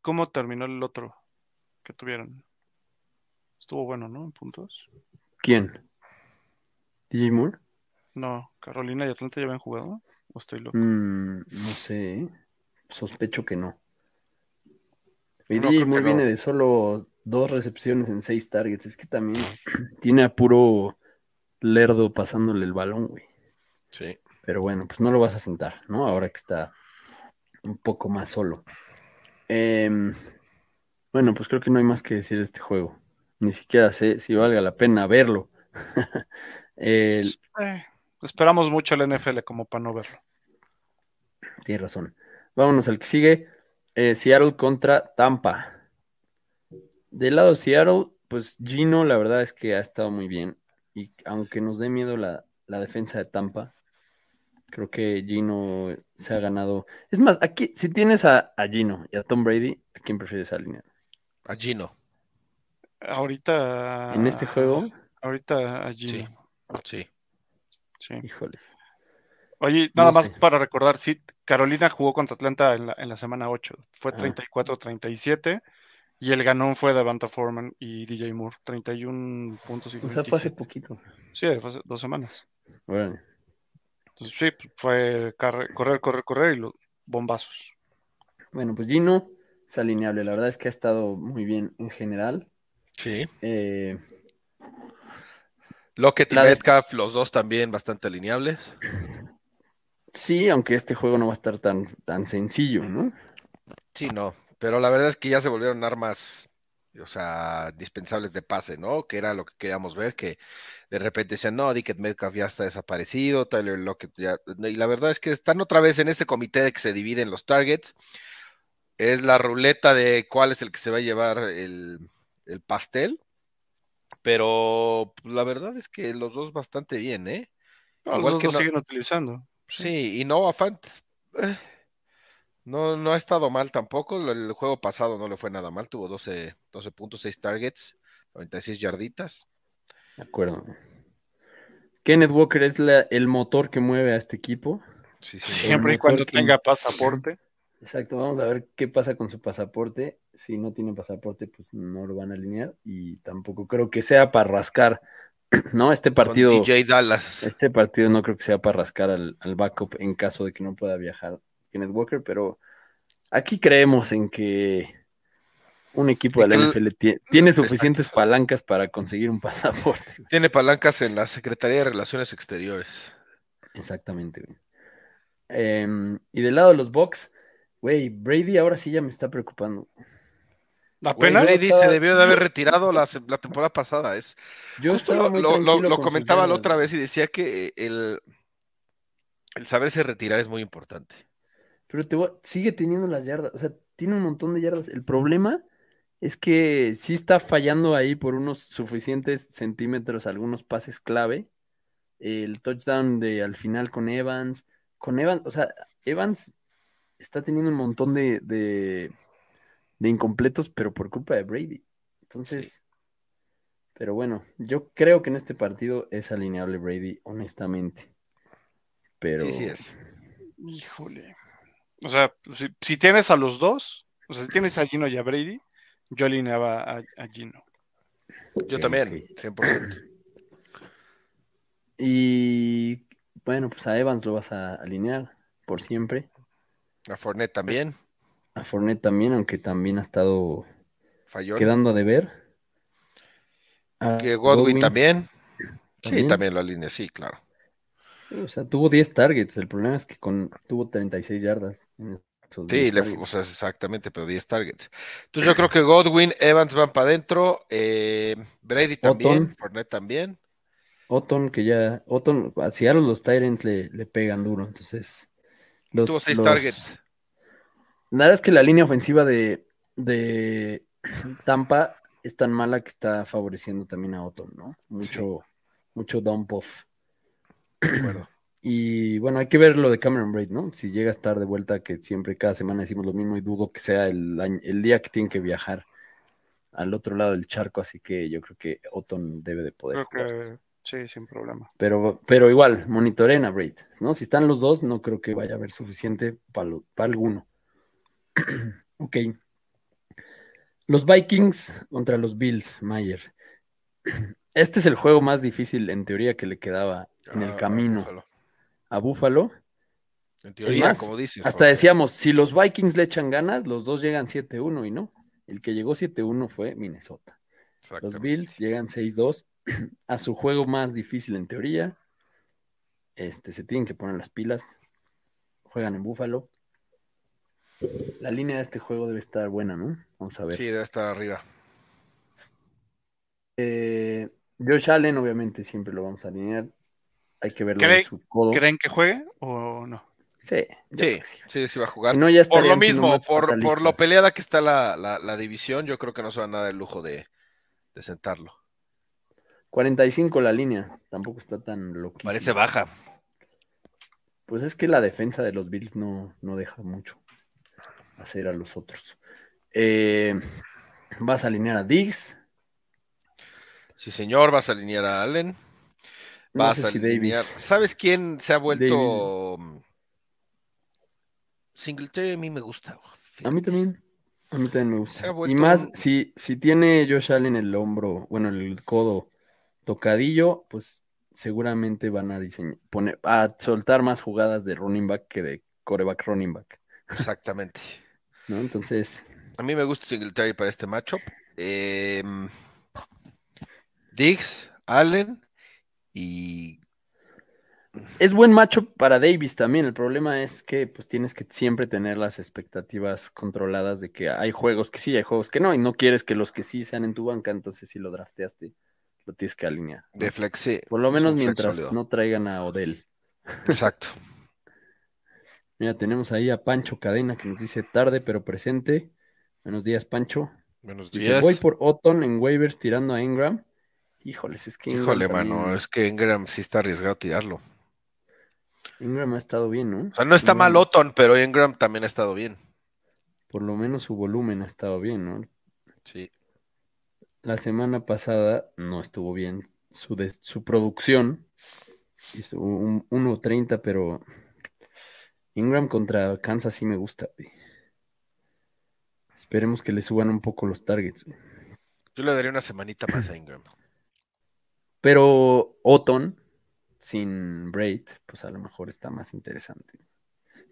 [SPEAKER 4] ¿Cómo terminó el otro que tuvieron? Estuvo bueno, ¿no? En puntos.
[SPEAKER 1] ¿Quién? ¿DJ Moore?
[SPEAKER 4] No, Carolina y Atlanta ya habían jugado. ¿O estoy loco?
[SPEAKER 1] Mm, no sé, ¿eh? Sospecho que no. Y
[SPEAKER 4] No,
[SPEAKER 1] DJ
[SPEAKER 4] creo
[SPEAKER 1] Moore
[SPEAKER 4] que
[SPEAKER 1] viene
[SPEAKER 4] no.
[SPEAKER 1] de solo dos recepciones en seis targets. Es que también tiene a puro lerdo pasándole el balón, güey.
[SPEAKER 3] Sí.
[SPEAKER 1] Pero bueno, pues no lo vas a sentar, ¿no? Ahora que está un poco más solo. Em, bueno, pues creo que no hay más que decir de este juego. Ni siquiera sé si valga la pena verlo. El-
[SPEAKER 4] Eh, esperamos mucho al NFL como para no verlo.
[SPEAKER 1] Tienes razón. Vámonos al que sigue. Eh, Seattle contra Tampa. Del lado de Seattle, pues Gino, la verdad es que ha estado muy bien. Y aunque nos dé miedo la, la defensa de Tampa, creo que Gino se ha ganado. Es más, aquí, si tienes a, a Gino y a Tom Brady, ¿a quién prefieres alinear?
[SPEAKER 3] A Gino.
[SPEAKER 4] Ahorita.
[SPEAKER 1] En este juego,
[SPEAKER 4] Ahorita allí.
[SPEAKER 3] Sí. Sí.
[SPEAKER 4] Sí.
[SPEAKER 1] híjoles.
[SPEAKER 4] Oye, nada
[SPEAKER 1] No
[SPEAKER 4] más
[SPEAKER 1] sé.
[SPEAKER 4] para recordar, sí, Carolina jugó contra Atlanta en la, en la semana 8. Fue
[SPEAKER 1] Ah.
[SPEAKER 4] 34-37 y el ganón fue Davanta Foreman y DJ Moore. 31 puntos y
[SPEAKER 1] O sea, fue hace
[SPEAKER 4] 27.
[SPEAKER 1] poquito.
[SPEAKER 4] Sí, fue hace dos semanas.
[SPEAKER 1] Órale.
[SPEAKER 4] Entonces, sí, fue correr, correr, correr y los bombazos.
[SPEAKER 1] Bueno, pues Gino es alineable. La verdad es que ha estado muy bien en general.
[SPEAKER 3] Sí.
[SPEAKER 1] Eh,
[SPEAKER 3] Lockett y Metcalf, los dos también bastante alineables.
[SPEAKER 1] Sí, aunque este juego no va a estar tan, tan sencillo, ¿no?
[SPEAKER 3] Sí, no. Pero la verdad es que ya se volvieron armas, o sea, dispensables de pase, ¿no? Que era lo que queríamos ver, que de repente decían, no, Dickett Metcalf ya está desaparecido, Tyler Lockett ya. Y la verdad es que están otra vez en ese comité de que se dividen los targets. Es la ruleta de cuál es el que se va a llevar el, el pastel. Pero pues, la verdad es que los dos bastante bien, ¿eh?
[SPEAKER 4] No,
[SPEAKER 3] Igual
[SPEAKER 4] los dos
[SPEAKER 3] que
[SPEAKER 4] lo
[SPEAKER 3] no-
[SPEAKER 4] siguen utilizando.
[SPEAKER 3] Sí, y Noah Fant eh, no, no ha estado mal tampoco. El, juego pasado no le fue nada mal. Tuvo 12, 12 puntos, 6 targets, 96 yarditas.
[SPEAKER 1] De acuerdo. Kenneth Walker es la- el motor que mueve a este equipo.
[SPEAKER 3] Sí, sí.
[SPEAKER 4] Siempre y cuando
[SPEAKER 1] que-
[SPEAKER 4] tenga pasaporte.
[SPEAKER 1] Exacto, vamos a ver qué pasa con su pasaporte. Si no tiene pasaporte, pues no lo van a alinear. Y tampoco creo que sea para rascar, ¿no? Este
[SPEAKER 3] Con
[SPEAKER 1] partido,
[SPEAKER 3] DJ Dallas.
[SPEAKER 1] este partido no creo que sea para rascar al, al backup en caso de que no pueda viajar Kenneth Walker, pero aquí creemos en que un equipo de la NFL tie- tiene
[SPEAKER 3] Exacto.
[SPEAKER 1] suficientes palancas para conseguir un pasaporte. güey.
[SPEAKER 3] Tiene palancas en la Secretaría de Relaciones Exteriores.
[SPEAKER 1] Exactamente, güey. Em, y del lado de los Bucks, güey, Brady ahora sí ya me está preocupando.
[SPEAKER 3] Güey,
[SPEAKER 4] Apenas.
[SPEAKER 3] Brady
[SPEAKER 1] estaba-
[SPEAKER 3] se debió de haber retirado la, la temporada pasada. Es,
[SPEAKER 1] Yo
[SPEAKER 3] Justo lo, comentaba la otra vez y decía que el, el saberse retirar es muy importante.
[SPEAKER 1] Pero te voy- sigue teniendo las yardas, o sea, tiene un montón de yardas. El problema es que sí está fallando ahí por unos suficientes centímetros algunos pases clave. El touchdown de al final con Evans, con Evans, o sea, Evans está teniendo un montón de, de, de incompletos, pero por culpa de Brady. Entonces, pero bueno, yo creo que en este partido es alineable Brady, honestamente. Pero
[SPEAKER 3] Sí, sí es.
[SPEAKER 4] Híjole. O sea, si, si tienes a los dos, o sea, si tienes a Gino y a Brady, yo alineaba a, a Gino.
[SPEAKER 3] Yo también,
[SPEAKER 1] ok.
[SPEAKER 3] 100%.
[SPEAKER 1] Y bueno, pues a Evans lo vas a alinear por siempre.
[SPEAKER 3] A Fournette también.
[SPEAKER 1] A Fournette también, aunque también ha estado
[SPEAKER 3] Fallón.
[SPEAKER 1] quedando a deber. A
[SPEAKER 3] Que Godwin, también.
[SPEAKER 1] ¿También?
[SPEAKER 3] Sí, también lo alinea, sí, claro.
[SPEAKER 1] Sí, o sea, tuvo 10 targets. El problema es que con, tuvo 36 yardas. en
[SPEAKER 3] Sí,
[SPEAKER 1] 10
[SPEAKER 3] le- o sea, exactamente, pero 10 targets. Entonces yo creo que Godwin, Evans van para adentro, eh, Brady también,
[SPEAKER 1] Otton.
[SPEAKER 3] También.
[SPEAKER 1] Otton, que ya. Otton, a Seattle los Tyrants le, le pegan duro. Entonces. Los,
[SPEAKER 3] Tuvo 6
[SPEAKER 1] los-
[SPEAKER 3] targets.
[SPEAKER 1] La verdad es que la línea ofensiva de, de Tampa es tan mala que está favoreciendo también a Otton, ¿no? Mucho, mucho dump off. Y bueno, hay que ver lo de Cameron Braid, ¿no? Si llega a estar de vuelta, que siempre cada semana decimos lo mismo y dudo que sea el, el día que tienen que viajar al otro lado del charco, así que yo creo que Otton debe de poder
[SPEAKER 4] que sí, sin problema.
[SPEAKER 1] Pero, pero igual, monitoren a Braid, ¿no? Si están los dos, no creo que vaya a haber suficiente para alguno. ok. Los Vikings contra los Bills, Mayer. Este es el juego más difícil en teoría que le quedaba en el
[SPEAKER 3] Ah,
[SPEAKER 1] camino a Buffalo.
[SPEAKER 3] En teoría,
[SPEAKER 1] más,
[SPEAKER 3] como dices.
[SPEAKER 1] Hasta
[SPEAKER 3] porque-
[SPEAKER 1] decíamos, si los Vikings le echan ganas, los dos llegan 7-1 y no. El que llegó 7-1 fue Minnesota. Los. Bills llegan 6-2 a su juego más difícil en teoría. Este, se tienen que poner las pilas. Juegan en Búfalo. La línea de este juego debe estar buena, ¿no? Vamos a ver.
[SPEAKER 3] Sí, debe estar arriba.
[SPEAKER 1] Eh, Josh Allen, obviamente, siempre lo vamos a alinear. Hay que verlo
[SPEAKER 4] ¿Cree-
[SPEAKER 1] de su codo.
[SPEAKER 4] ¿Creen que juegue o no?
[SPEAKER 1] Sí,
[SPEAKER 3] Sí,
[SPEAKER 1] sí.
[SPEAKER 3] va a jugar.
[SPEAKER 1] Si no, ya
[SPEAKER 3] por lo mismo, por, por lo peleada que está la, la- la división, yo creo que no se va a nada el lujo de, de sentarlo.
[SPEAKER 1] 45 la línea. Tampoco está tan loquísimo.
[SPEAKER 3] Parece baja.
[SPEAKER 1] Pues es que la defensa de los Bills no, no deja mucho hacer a los otros. Eh, vas a alinear a Diggs.
[SPEAKER 3] Sí, señor, vas a alinear a Allen.
[SPEAKER 1] No
[SPEAKER 3] Vas
[SPEAKER 1] sé
[SPEAKER 3] a
[SPEAKER 1] si
[SPEAKER 3] alinear.
[SPEAKER 1] Davis.
[SPEAKER 3] ¿Sabes quién se ha vuelto? Singletary a mí me gusta.
[SPEAKER 1] A mí también. A mí también me gusta. Y más, si, si tiene Josh Allen el hombro, bueno, el codo tocadillo, pues seguramente van a diseñar, poner, a soltar más jugadas de running back que de coreback running back.
[SPEAKER 3] Exactamente.
[SPEAKER 1] ¿No? Entonces,
[SPEAKER 3] A mí me gusta Singletary para este matchup. Em, Diggs, Allen y
[SPEAKER 1] Es buen macho para Davis también. El problema es que pues tienes que siempre tener las expectativas controladas de que hay juegos que sí, hay juegos que no, y no quieres que los que sí sean en tu banca, entonces si lo drafteaste, lo tienes que alinear. ¿no?
[SPEAKER 3] de flex. sí,
[SPEAKER 1] Por lo menos mientras
[SPEAKER 3] sólido.
[SPEAKER 1] no traigan a Odell.
[SPEAKER 3] Exacto.
[SPEAKER 1] Mira, tenemos ahí a Pancho Cadena que nos dice tarde pero presente. Buenos días, Pancho.
[SPEAKER 3] Buenos
[SPEAKER 1] Dice,
[SPEAKER 3] días.
[SPEAKER 1] voy por Otton en waivers tirando a Ingram. Híjoles, es que Ingram,
[SPEAKER 3] Híjole,
[SPEAKER 1] también-
[SPEAKER 3] mano, es que Ingram sí está arriesgado tirarlo.
[SPEAKER 1] Ingram ha estado bien, ¿no?
[SPEAKER 3] O sea, no está
[SPEAKER 1] Ingram-
[SPEAKER 3] mal Otton, pero Ingram también ha estado bien.
[SPEAKER 1] Por lo menos su volumen ha estado bien, ¿no?
[SPEAKER 3] Sí.
[SPEAKER 1] La semana pasada no estuvo bien su, des- su producción. Hizo un 1.30, pero Ingram contra Kansas sí me gusta. güey. Esperemos que le suban un poco los targets. güey.
[SPEAKER 3] Yo le daría una semanita más a Ingram.
[SPEAKER 1] Pero Otton, sin Braid, pues a lo mejor está más interesante.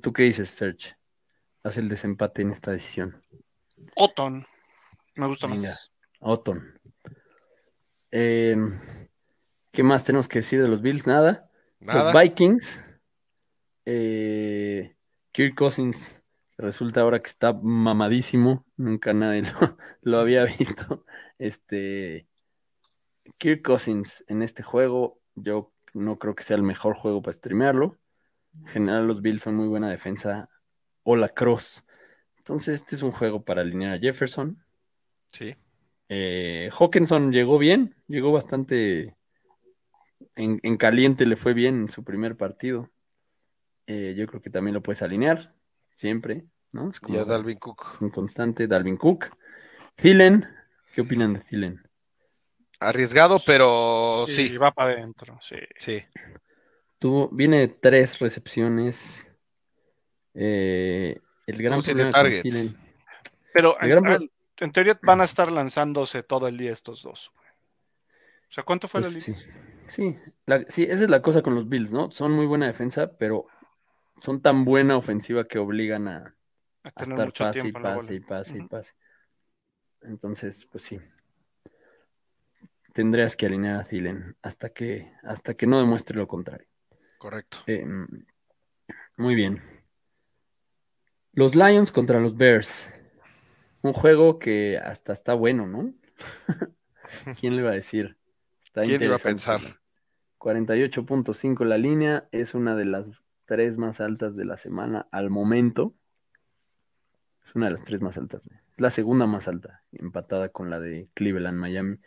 [SPEAKER 1] ¿Tú qué dices, Serge? Haz el desempate en esta decisión.
[SPEAKER 4] Otton. Me gusta
[SPEAKER 1] Venga.
[SPEAKER 4] más.
[SPEAKER 1] Otton. Eh, ¿Qué más tenemos que decir de los Bills? Nada.
[SPEAKER 3] Nada.
[SPEAKER 1] Los Vikings. Eh, Kirk Cousins resulta ahora que está mamadísimo. Nunca nadie lo, lo había visto. Este. Kirk Cousins en este juego, yo no creo que sea el mejor juego para streamearlo. En general, los Bills son muy buena defensa. O la cross. Entonces, este es un juego para alinear a Jefferson.
[SPEAKER 3] Sí.
[SPEAKER 1] Eh, Hawkinson llegó bien, llegó bastante en, en caliente, le fue bien en su primer partido. Eh, yo creo que también lo puedes alinear, siempre, ¿no? Es
[SPEAKER 3] Y
[SPEAKER 1] como
[SPEAKER 3] a Dalvin Cook.
[SPEAKER 1] un constante. Dalvin Cook. Thielen, ¿qué opinan de Thielen?
[SPEAKER 3] Arriesgado, pero sí.
[SPEAKER 4] va para adentro. Sí.
[SPEAKER 3] Sí.
[SPEAKER 1] Tuvo, viene de tres recepciones. Eh, el gran problema con
[SPEAKER 3] targets.
[SPEAKER 1] Thielen-
[SPEAKER 4] Pero
[SPEAKER 1] El
[SPEAKER 4] en,
[SPEAKER 1] gran
[SPEAKER 4] en- en teoría van a estar lanzándose todo el día estos dos. O sea, ¿cuánto fue
[SPEAKER 1] Pues
[SPEAKER 4] la
[SPEAKER 1] sí,
[SPEAKER 4] línea?
[SPEAKER 1] sí, la- sí, esa es la cosa con los Bills, ¿no? Son muy buena defensa, pero son tan buena ofensiva que obligan a,
[SPEAKER 4] a
[SPEAKER 1] a
[SPEAKER 4] tener
[SPEAKER 1] estar pase y pase y pase y pase. Entonces, pues sí. Tendrías que alinear a Thielen hasta que, hasta que no demuestre lo contrario.
[SPEAKER 3] Correcto.
[SPEAKER 1] Eh, muy bien. Los Lions contra los Bears. Un juego que hasta está bueno, ¿no? ¿Quién le iba a decir? Está
[SPEAKER 3] ¿Quién iba a pensar?
[SPEAKER 1] 48.5 la línea. Es una de las tres más altas de la semana al momento. Es una de las tres más altas. Es la segunda más alta, empatada con la de Cleveland, Miami.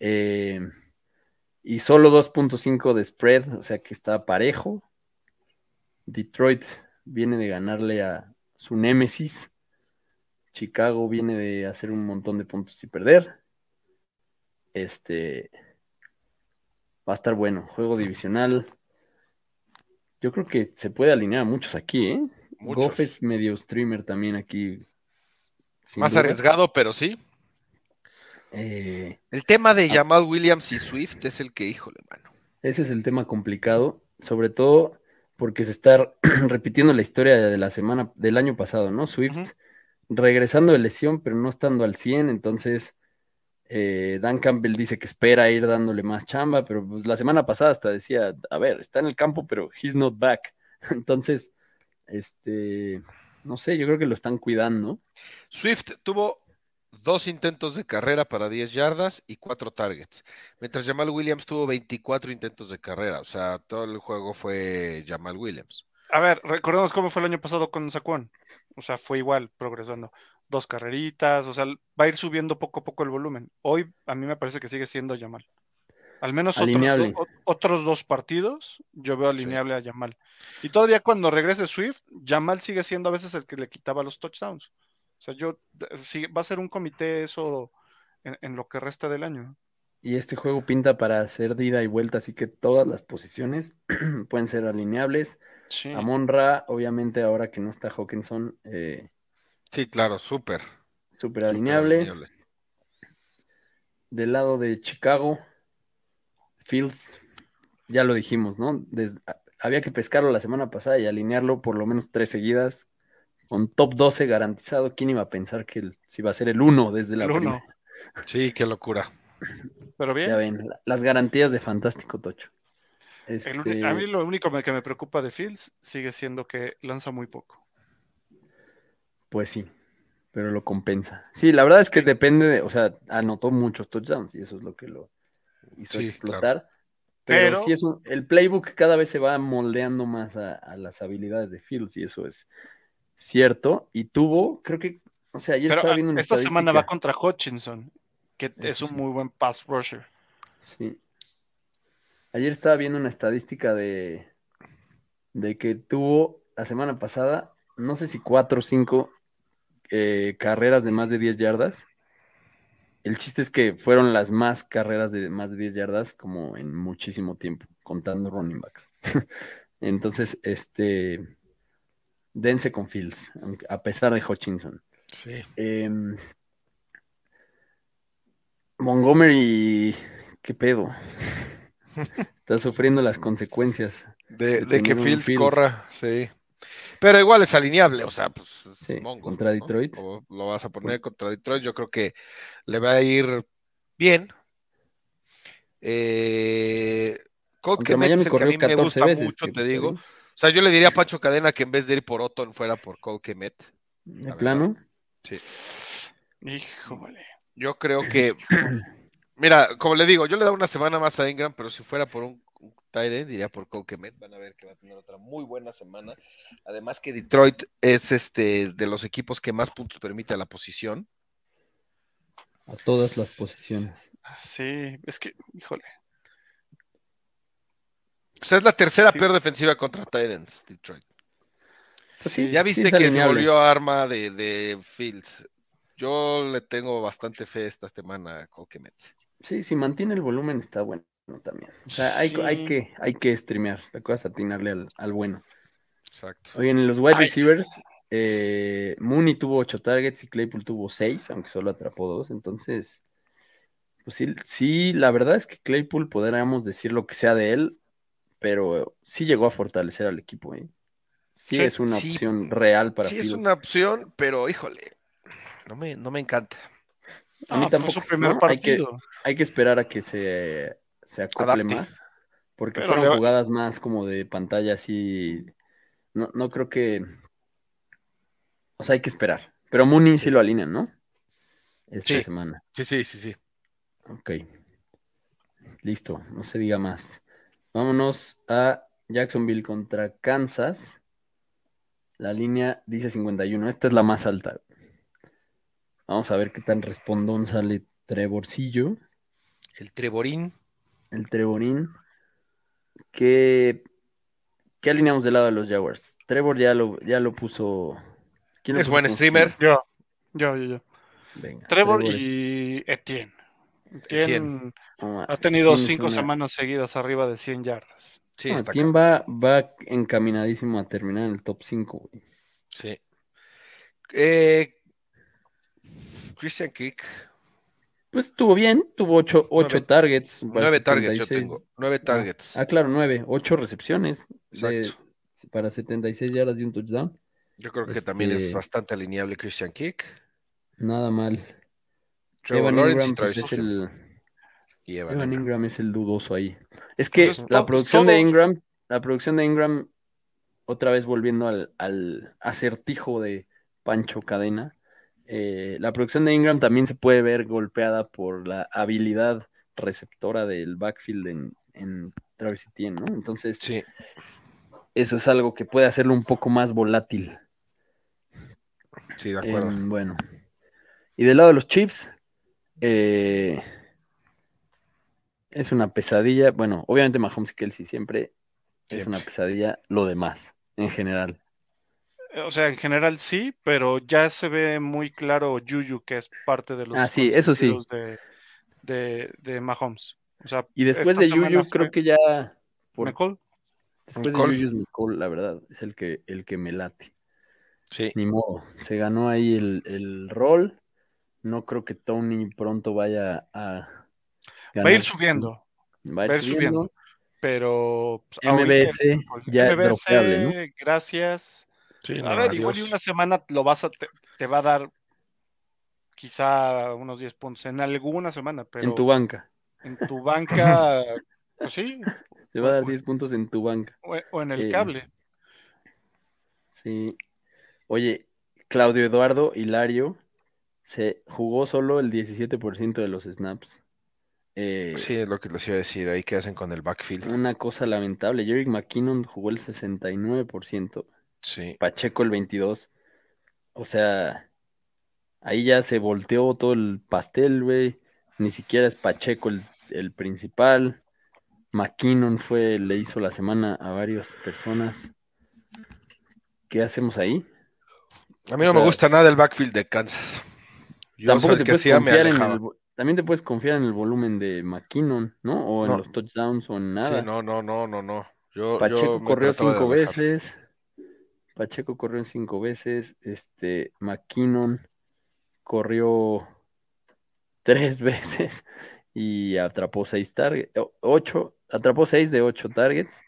[SPEAKER 1] Eh, y solo 2.5 de spread, o sea que está parejo. Detroit viene de ganarle a su némesis. Chicago viene de hacer un montón de puntos y perder. Este va a estar bueno. Juego divisional. Yo creo que se puede alinear a muchos aquí, ¿eh?
[SPEAKER 3] Muchos.
[SPEAKER 1] Goff es medio streamer también aquí.
[SPEAKER 3] Más
[SPEAKER 1] duda.
[SPEAKER 3] arriesgado, pero sí.
[SPEAKER 1] Eh,
[SPEAKER 3] El tema de Jamal Williams y Swift es el que, híjole, mano.
[SPEAKER 1] ese es el tema complicado, sobre todo porque se está repitiendo la historia de la semana del año pasado, ¿no? Swift regresando de lesión, pero no estando al 100, entonces eh, Dan Campbell dice que espera ir dándole más chamba, pero pues la semana pasada hasta decía, a ver, está en el campo, pero he's not back. Entonces, este, no sé, yo creo que lo están cuidando.
[SPEAKER 3] Swift tuvo dos intentos de carrera para 10 yardas y cuatro targets, mientras Jamal Williams tuvo 24 intentos de carrera, o sea, todo el juego fue Jamal Williams.
[SPEAKER 4] A ver, recordemos cómo fue el año pasado con Saquon. O sea, fue igual, progresando. Dos carreritas, o sea, va a ir subiendo poco a poco el volumen. Hoy a mí me parece que sigue siendo Yamal. Al menos otros, o- dos partidos yo veo alineable a Yamal. Y todavía cuando regrese Swift, Yamal sigue siendo a veces el que le quitaba los touchdowns. O sea, yo va a ser un comité eso en, en lo que resta del año.
[SPEAKER 1] Y este juego pinta para hacer de ida y vuelta, así que todas las posiciones pueden ser alineables.
[SPEAKER 4] Sí.
[SPEAKER 1] Amon Ra, obviamente, ahora que no está Hawkinson, eh,
[SPEAKER 3] Sí, claro, súper.
[SPEAKER 1] súper alineable.
[SPEAKER 3] alineable.
[SPEAKER 1] Del lado de Chicago, Fields, ya lo dijimos, ¿no? Había que pescarlo la semana pasada y alinearlo por lo menos tres seguidas, con top 12 garantizado. ¿Quién iba a pensar que el- si iba a ser el 1 desde la
[SPEAKER 4] El uno.
[SPEAKER 1] primera?
[SPEAKER 3] Sí, qué locura.
[SPEAKER 4] Pero bien.
[SPEAKER 1] Ya ven, la- las garantías de Fantástico Tocho.
[SPEAKER 4] El
[SPEAKER 1] Este,
[SPEAKER 4] A mí lo único que me preocupa de Fields sigue siendo que lanza muy poco.
[SPEAKER 1] Pues sí, pero lo compensa. Sí, la verdad es que depende de, o sea, anotó muchos touchdowns y eso es lo que lo hizo
[SPEAKER 3] Sí,
[SPEAKER 1] explotar. Pero,
[SPEAKER 4] Pero-
[SPEAKER 1] sí es un, el playbook cada vez se va moldeando más a, a las habilidades de Fields y eso es cierto. Y tuvo, creo que, o sea, ayer
[SPEAKER 4] Pero
[SPEAKER 1] estaba
[SPEAKER 4] ah,
[SPEAKER 1] viendo una
[SPEAKER 4] esta semana va contra Hutchinson, que es un
[SPEAKER 1] sí.
[SPEAKER 4] muy buen pass rusher.
[SPEAKER 1] Sí. Ayer estaba viendo una estadística de, de que tuvo la semana pasada, no sé si cuatro o cinco eh, carreras de más de 10 yardas. El chiste es que fueron las más carreras de más de 10 yardas como en muchísimo tiempo, contando running backs. Entonces, este, dense con Fields, a pesar de Hutchinson.
[SPEAKER 3] Sí.
[SPEAKER 1] Em, Montgomery, ¿qué pedo? Está sufriendo las consecuencias.
[SPEAKER 3] De,
[SPEAKER 1] De
[SPEAKER 3] de que Fields,
[SPEAKER 1] Fields.
[SPEAKER 3] corra, sí. Pero igual es alineable, o sea, pues es
[SPEAKER 1] Sí,
[SPEAKER 3] Mongo,
[SPEAKER 1] contra
[SPEAKER 3] ¿no?
[SPEAKER 1] Detroit.
[SPEAKER 3] O lo vas a poner contra Detroit, yo creo que le va a ir bien. Eh, Colt
[SPEAKER 1] Contra
[SPEAKER 3] Kmet
[SPEAKER 1] Miami
[SPEAKER 3] es el que a
[SPEAKER 1] corrió
[SPEAKER 3] mí me
[SPEAKER 1] 14
[SPEAKER 3] gusta
[SPEAKER 1] veces.
[SPEAKER 3] mucho,
[SPEAKER 1] que
[SPEAKER 3] te
[SPEAKER 1] está
[SPEAKER 3] digo.
[SPEAKER 1] bien.
[SPEAKER 3] O sea, yo le diría a Pancho Cadena que en vez de ir por Otton fuera por Colt Kemet.
[SPEAKER 1] De plano.
[SPEAKER 3] Sí.
[SPEAKER 4] Híjole.
[SPEAKER 3] Yo creo que, mira, como le digo, yo le da una semana más a Ingram, pero si fuera por un, end, diría por Cole Kmet. Van a ver que va a tener otra muy buena semana. Además que Detroit es este de los equipos que más puntos permite a la posición.
[SPEAKER 1] A todas las posiciones.
[SPEAKER 4] Sí, es que, híjole.
[SPEAKER 3] O sea, es la tercera
[SPEAKER 4] Sí.
[SPEAKER 3] peor defensiva contra Titans, Detroit.
[SPEAKER 1] Pues
[SPEAKER 4] Sí,
[SPEAKER 3] Ya viste que se volvió arma de, de Fields. Yo le tengo bastante fe esta semana a Cole Kmet.
[SPEAKER 1] Sí, si mantiene el volumen está bueno también. O sea, hay,
[SPEAKER 4] Sí.
[SPEAKER 1] hay que, hay que streamear. La cosa es atinarle al, al bueno.
[SPEAKER 3] Exacto.
[SPEAKER 1] Oigan, en los wide receivers, eh, Mooney tuvo 8 targets y Claypool tuvo 6, aunque solo atrapó 2. Entonces, pues sí, sí, la verdad es que Claypool podríamos decir lo que sea de él, pero sí llegó a fortalecer al equipo. ¿eh? sí,
[SPEAKER 4] Sí.
[SPEAKER 1] es una
[SPEAKER 3] Sí,
[SPEAKER 1] opción real para
[SPEAKER 3] sí es una opción, pero híjole, no me, no me encanta.
[SPEAKER 1] A mí
[SPEAKER 4] Ah, fue
[SPEAKER 1] tampoco,
[SPEAKER 4] su primer
[SPEAKER 1] ¿no? Hay que-
[SPEAKER 4] partido.
[SPEAKER 1] Hay que esperar a que se, se acople
[SPEAKER 3] Adapte.
[SPEAKER 1] más, porque
[SPEAKER 4] Pero
[SPEAKER 1] fueron jugadas más como de pantalla así. No, no creo que. O sea, hay que esperar. Pero Mooney sí, lo alinean, ¿no? Esta
[SPEAKER 3] Sí.
[SPEAKER 1] semana.
[SPEAKER 3] Sí, sí, sí, sí.
[SPEAKER 1] Ok. Listo, no se diga más. Vámonos a Jacksonville contra Kansas. La línea dice 51. Esta es la más alta. Vamos a ver qué tan respondón sale Trevorcillo,
[SPEAKER 3] El Treborín.
[SPEAKER 1] El Treborín. ¿Qué, ¿Qué alineamos del lado de los Jaguars? Trevor ya lo, ya lo puso. ¿Quién lo
[SPEAKER 3] Es
[SPEAKER 1] puso
[SPEAKER 3] buen streamer.
[SPEAKER 4] Yo, yo, yo, yo.
[SPEAKER 1] Venga,
[SPEAKER 4] Trevor y Etienne. Etienne ha tenido cinco
[SPEAKER 1] una-
[SPEAKER 4] semanas seguidas arriba de 100 yardas.
[SPEAKER 3] Sí,
[SPEAKER 1] Etienne va, va encaminadísimo a terminar en el top 5. güey.
[SPEAKER 3] Sí. Eh, Christian Kick,
[SPEAKER 1] Pues estuvo bien, tuvo 8
[SPEAKER 3] Nueve-
[SPEAKER 1] targets. para
[SPEAKER 3] nueve targets yo
[SPEAKER 1] 76.
[SPEAKER 3] tengo. Nueve targets.
[SPEAKER 1] Ah, claro, 9, 8 recepciones de- para 76 yardas y un touchdown.
[SPEAKER 3] Yo creo que también es
[SPEAKER 1] este-
[SPEAKER 3] bastante alineable Christian Kick.
[SPEAKER 1] Nada mal.
[SPEAKER 3] Trevor
[SPEAKER 1] Evan
[SPEAKER 3] Lawrence
[SPEAKER 1] Ingram, pues, es el,
[SPEAKER 3] y Evan
[SPEAKER 1] Evan
[SPEAKER 3] Ingram.
[SPEAKER 1] Ingram es el dudoso ahí. Es que
[SPEAKER 4] Pues
[SPEAKER 1] la producción de Ingram, la producción de Ingram, otra vez volviendo al, al acertijo de Pancho Cadena, eh, la producción de Ingram también se puede ver golpeada por la habilidad receptora del backfield en, en Travis Etienne, ¿no? Entonces,
[SPEAKER 3] Sí,
[SPEAKER 1] eso es algo que puede hacerlo un poco más volátil.
[SPEAKER 3] sí, de acuerdo.
[SPEAKER 1] Em, bueno. Y del lado de los Chiefs, eh, es una pesadilla. Bueno, obviamente Mahomes y Kelsey siempre es
[SPEAKER 3] Siempre.
[SPEAKER 1] una pesadilla lo demás, en general.
[SPEAKER 4] O sea, en general sí, pero ya se ve muy claro Juju, que es parte de los
[SPEAKER 1] Ah, sí, eso sí.
[SPEAKER 4] de, de, de Mahomes. O sea,
[SPEAKER 1] Y después de Yuyu,
[SPEAKER 4] fue
[SPEAKER 1] creo que ya. Por,
[SPEAKER 4] McCall.
[SPEAKER 1] después de Yuyu es McCall, la verdad, es el que, el que me late.
[SPEAKER 3] Sí,
[SPEAKER 1] Ni modo, se ganó ahí el, el rol. No creo que Tony pronto vaya a.
[SPEAKER 4] Va a ir
[SPEAKER 1] su-
[SPEAKER 4] subiendo,
[SPEAKER 1] Va a ir
[SPEAKER 4] va a ir
[SPEAKER 1] subiendo.
[SPEAKER 4] subiendo. pero pues,
[SPEAKER 1] MBS ya es
[SPEAKER 4] MBS,
[SPEAKER 1] dropeable, ¿no?
[SPEAKER 4] gracias.
[SPEAKER 3] Sí,
[SPEAKER 4] A
[SPEAKER 3] no,
[SPEAKER 4] ver, igual y una semana lo vas a te, te va a dar quizá unos 10 puntos en alguna semana, pero
[SPEAKER 1] En tu banca.
[SPEAKER 4] en tu banca, pues sí,
[SPEAKER 1] Te va a dar
[SPEAKER 4] Bueno.
[SPEAKER 1] 10 puntos en tu banca.
[SPEAKER 4] o, o en el
[SPEAKER 1] Eh,
[SPEAKER 4] cable.
[SPEAKER 1] Sí. Oye, Claudio Eduardo Hilario se jugó solo el 17% de los snaps. Eh,
[SPEAKER 3] Sí, es lo que les iba a decir. Ahí que hacen con el backfield.
[SPEAKER 1] Una cosa lamentable. Jerick McKinnon jugó el 69%,
[SPEAKER 3] Sí,
[SPEAKER 1] Pacheco el 22%. O sea, ahí ya se volteó todo el pastel, güey. Ni siquiera es Pacheco el, el principal. McKinnon fue, le hizo la semana a varias personas. ¿Qué hacemos ahí?
[SPEAKER 3] a mí no
[SPEAKER 1] O
[SPEAKER 3] me gusta nada el backfield de Kansas. Yo,
[SPEAKER 1] Tampoco
[SPEAKER 3] ¿sabes
[SPEAKER 1] te puedes confiar en el, también te puedes confiar en el volumen de McKinnon, ¿no? O en
[SPEAKER 3] No.
[SPEAKER 1] los touchdowns o en nada.
[SPEAKER 3] Sí, no, no, no, no, no. Yo,
[SPEAKER 1] Pacheco
[SPEAKER 3] yo
[SPEAKER 1] corrió cinco veces. Pacheco corrió cinco veces. Este, McKinnon corrió tres veces y atrapó seis targets. Ocho, atrapó seis de ocho targets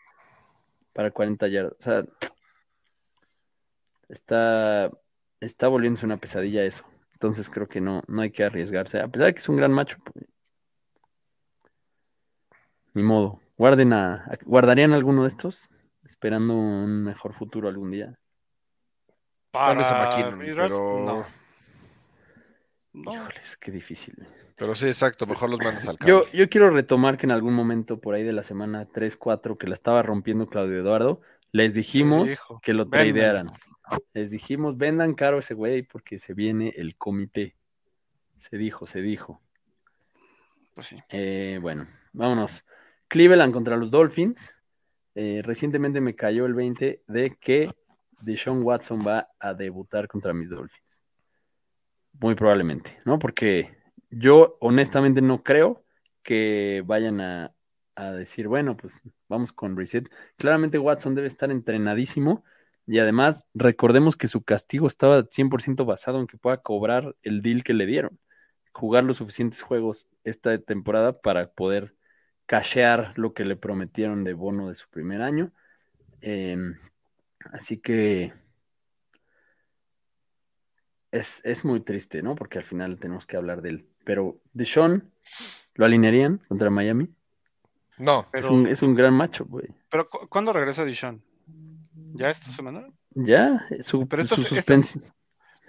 [SPEAKER 1] para 40 yardas. O sea, está, está volviéndose una pesadilla eso. Entonces creo que no, no hay que arriesgarse. A pesar de que es un gran macho. pues, Ni modo. Guarden a- ¿Guardarían alguno de estos? Esperando un mejor futuro algún día.
[SPEAKER 3] Tal vez a
[SPEAKER 4] Para
[SPEAKER 3] McKinnon,
[SPEAKER 4] mi draft,
[SPEAKER 3] pero...
[SPEAKER 4] no. No.
[SPEAKER 1] Híjoles, qué difícil.
[SPEAKER 3] Pero sí, exacto. Mejor los mandas al
[SPEAKER 1] Yo,
[SPEAKER 3] cable.
[SPEAKER 1] yo quiero retomar que en algún momento por ahí de la semana 3-4 que la estaba rompiendo Claudio Eduardo, les dijimos que lo
[SPEAKER 4] "Véndanlo".
[SPEAKER 1] tradearan. Les dijimos, vendan caro ese güey porque se viene el comité. Se dijo, se dijo.
[SPEAKER 4] Pues sí.
[SPEAKER 1] Eh, bueno, vámonos. Cleveland contra los Dolphins. Eh, recientemente me cayó el 20 de que Deshaun Watson va a debutar contra mis Dolphins. Muy probablemente, ¿no? Porque yo honestamente no creo que vayan a, a decir, bueno, pues vamos con reset. Claramente Watson debe estar entrenadísimo y además recordemos que su castigo estaba 100% basado en que pueda cobrar el deal que le dieron. Jugar los suficientes juegos esta temporada para poder cashear lo que le prometieron de bono de su primer año. Eh, Así que es, es muy triste, ¿no? Porque al final tenemos que hablar de él. Pero Deshaun, ¿lo alinearían contra Miami?
[SPEAKER 3] No,
[SPEAKER 1] Es,
[SPEAKER 4] Pero,
[SPEAKER 1] un, es un gran macho, güey.
[SPEAKER 4] pero ¿cu- ¿cuándo regresa Dishon? ¿Ya esta semana?
[SPEAKER 1] Ya, su,
[SPEAKER 4] Pero esta-
[SPEAKER 1] su,
[SPEAKER 4] esta-
[SPEAKER 1] suspensi-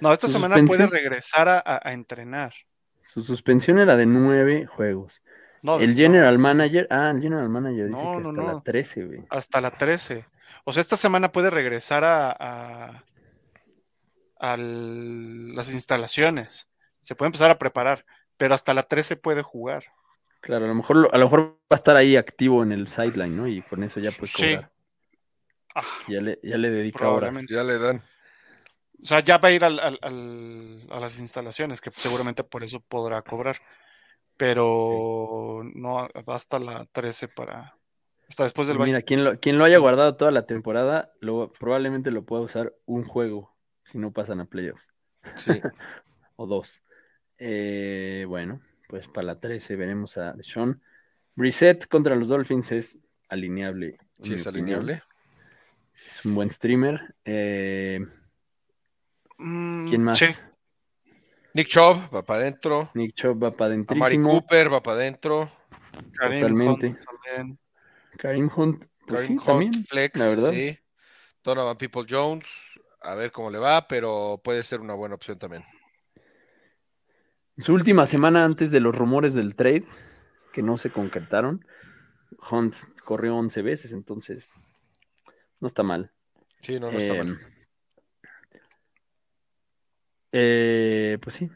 [SPEAKER 4] No, esta
[SPEAKER 1] Su
[SPEAKER 4] semana puede regresar a, a- a entrenar.
[SPEAKER 1] su suspensión era de nueve juegos.
[SPEAKER 4] No,
[SPEAKER 1] El
[SPEAKER 4] no,
[SPEAKER 1] general manager, ah, el general manager dice
[SPEAKER 4] No,
[SPEAKER 1] que
[SPEAKER 4] no,
[SPEAKER 1] hasta la
[SPEAKER 4] no.
[SPEAKER 1] 13, güey.
[SPEAKER 4] hasta la 13. O sea, esta semana puede regresar a, a- a las instalaciones. Se puede empezar a preparar, pero hasta la 13 puede jugar.
[SPEAKER 1] Claro, a lo mejor a lo mejor va a estar ahí activo en el sideline, ¿no? Y con eso ya puede
[SPEAKER 4] Sí.
[SPEAKER 1] cobrar.
[SPEAKER 4] Ah,
[SPEAKER 1] Ya le, ya le dedica horas.
[SPEAKER 3] Ya le dan.
[SPEAKER 4] o sea, ya va a ir al- al- al- a las instalaciones, que seguramente por eso podrá cobrar. Pero no, hasta la 13 para... Hasta después del baño.
[SPEAKER 1] Mira, quien lo, quien lo haya guardado toda la temporada, lo, probablemente lo pueda usar un juego si no pasan a playoffs.
[SPEAKER 3] Sí.
[SPEAKER 1] O dos. Eh, bueno, pues para la 13 veremos a Sean. Reset contra los Dolphins es alineable.
[SPEAKER 3] Sí, es
[SPEAKER 1] opinión.
[SPEAKER 3] alineable.
[SPEAKER 1] Es un buen streamer. Eh,
[SPEAKER 4] Mm,
[SPEAKER 1] ¿Quién más?
[SPEAKER 4] sí.
[SPEAKER 3] Nick Chubb va para adentro.
[SPEAKER 1] Nick Chubb va para
[SPEAKER 3] Amari
[SPEAKER 1] adentrísimo.
[SPEAKER 3] Cooper va para adentro.
[SPEAKER 4] Kareem
[SPEAKER 1] Totalmente.
[SPEAKER 4] Hunt también.
[SPEAKER 1] Karim Hunt, pues
[SPEAKER 3] Kareem
[SPEAKER 1] sí,
[SPEAKER 3] Hunt,
[SPEAKER 1] también.
[SPEAKER 3] Flex,
[SPEAKER 1] la verdad.
[SPEAKER 3] sí. Donovan People Jones, a ver cómo le va, pero puede ser una buena opción también.
[SPEAKER 1] Su última semana antes de los rumores del trade, que no se concretaron, Hunt corrió 11 veces, entonces no está mal.
[SPEAKER 3] Sí, no, no está
[SPEAKER 1] Eh,
[SPEAKER 3] mal.
[SPEAKER 1] Eh, pues sí,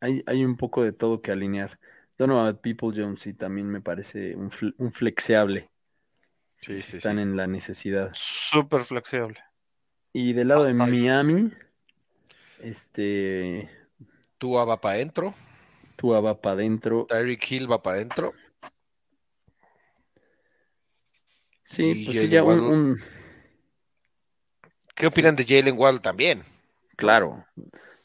[SPEAKER 1] hay, hay un poco de todo que alinear. Donovan People Jones sí también me parece un, fl- un flexeable
[SPEAKER 3] Sí,
[SPEAKER 1] si
[SPEAKER 3] sí,
[SPEAKER 1] están
[SPEAKER 3] sí.
[SPEAKER 1] en la necesidad.
[SPEAKER 4] Súper flexible.
[SPEAKER 1] Y del lado de
[SPEAKER 4] Hasta.
[SPEAKER 1] Miami, este
[SPEAKER 3] Tua va para adentro.
[SPEAKER 1] Tua va para adentro.
[SPEAKER 3] Tyreek Hill va para adentro.
[SPEAKER 1] Sí,
[SPEAKER 3] Y
[SPEAKER 1] pues sí, ya un, un-
[SPEAKER 3] ¿Qué opinan de Jalen Waddle también?
[SPEAKER 1] claro,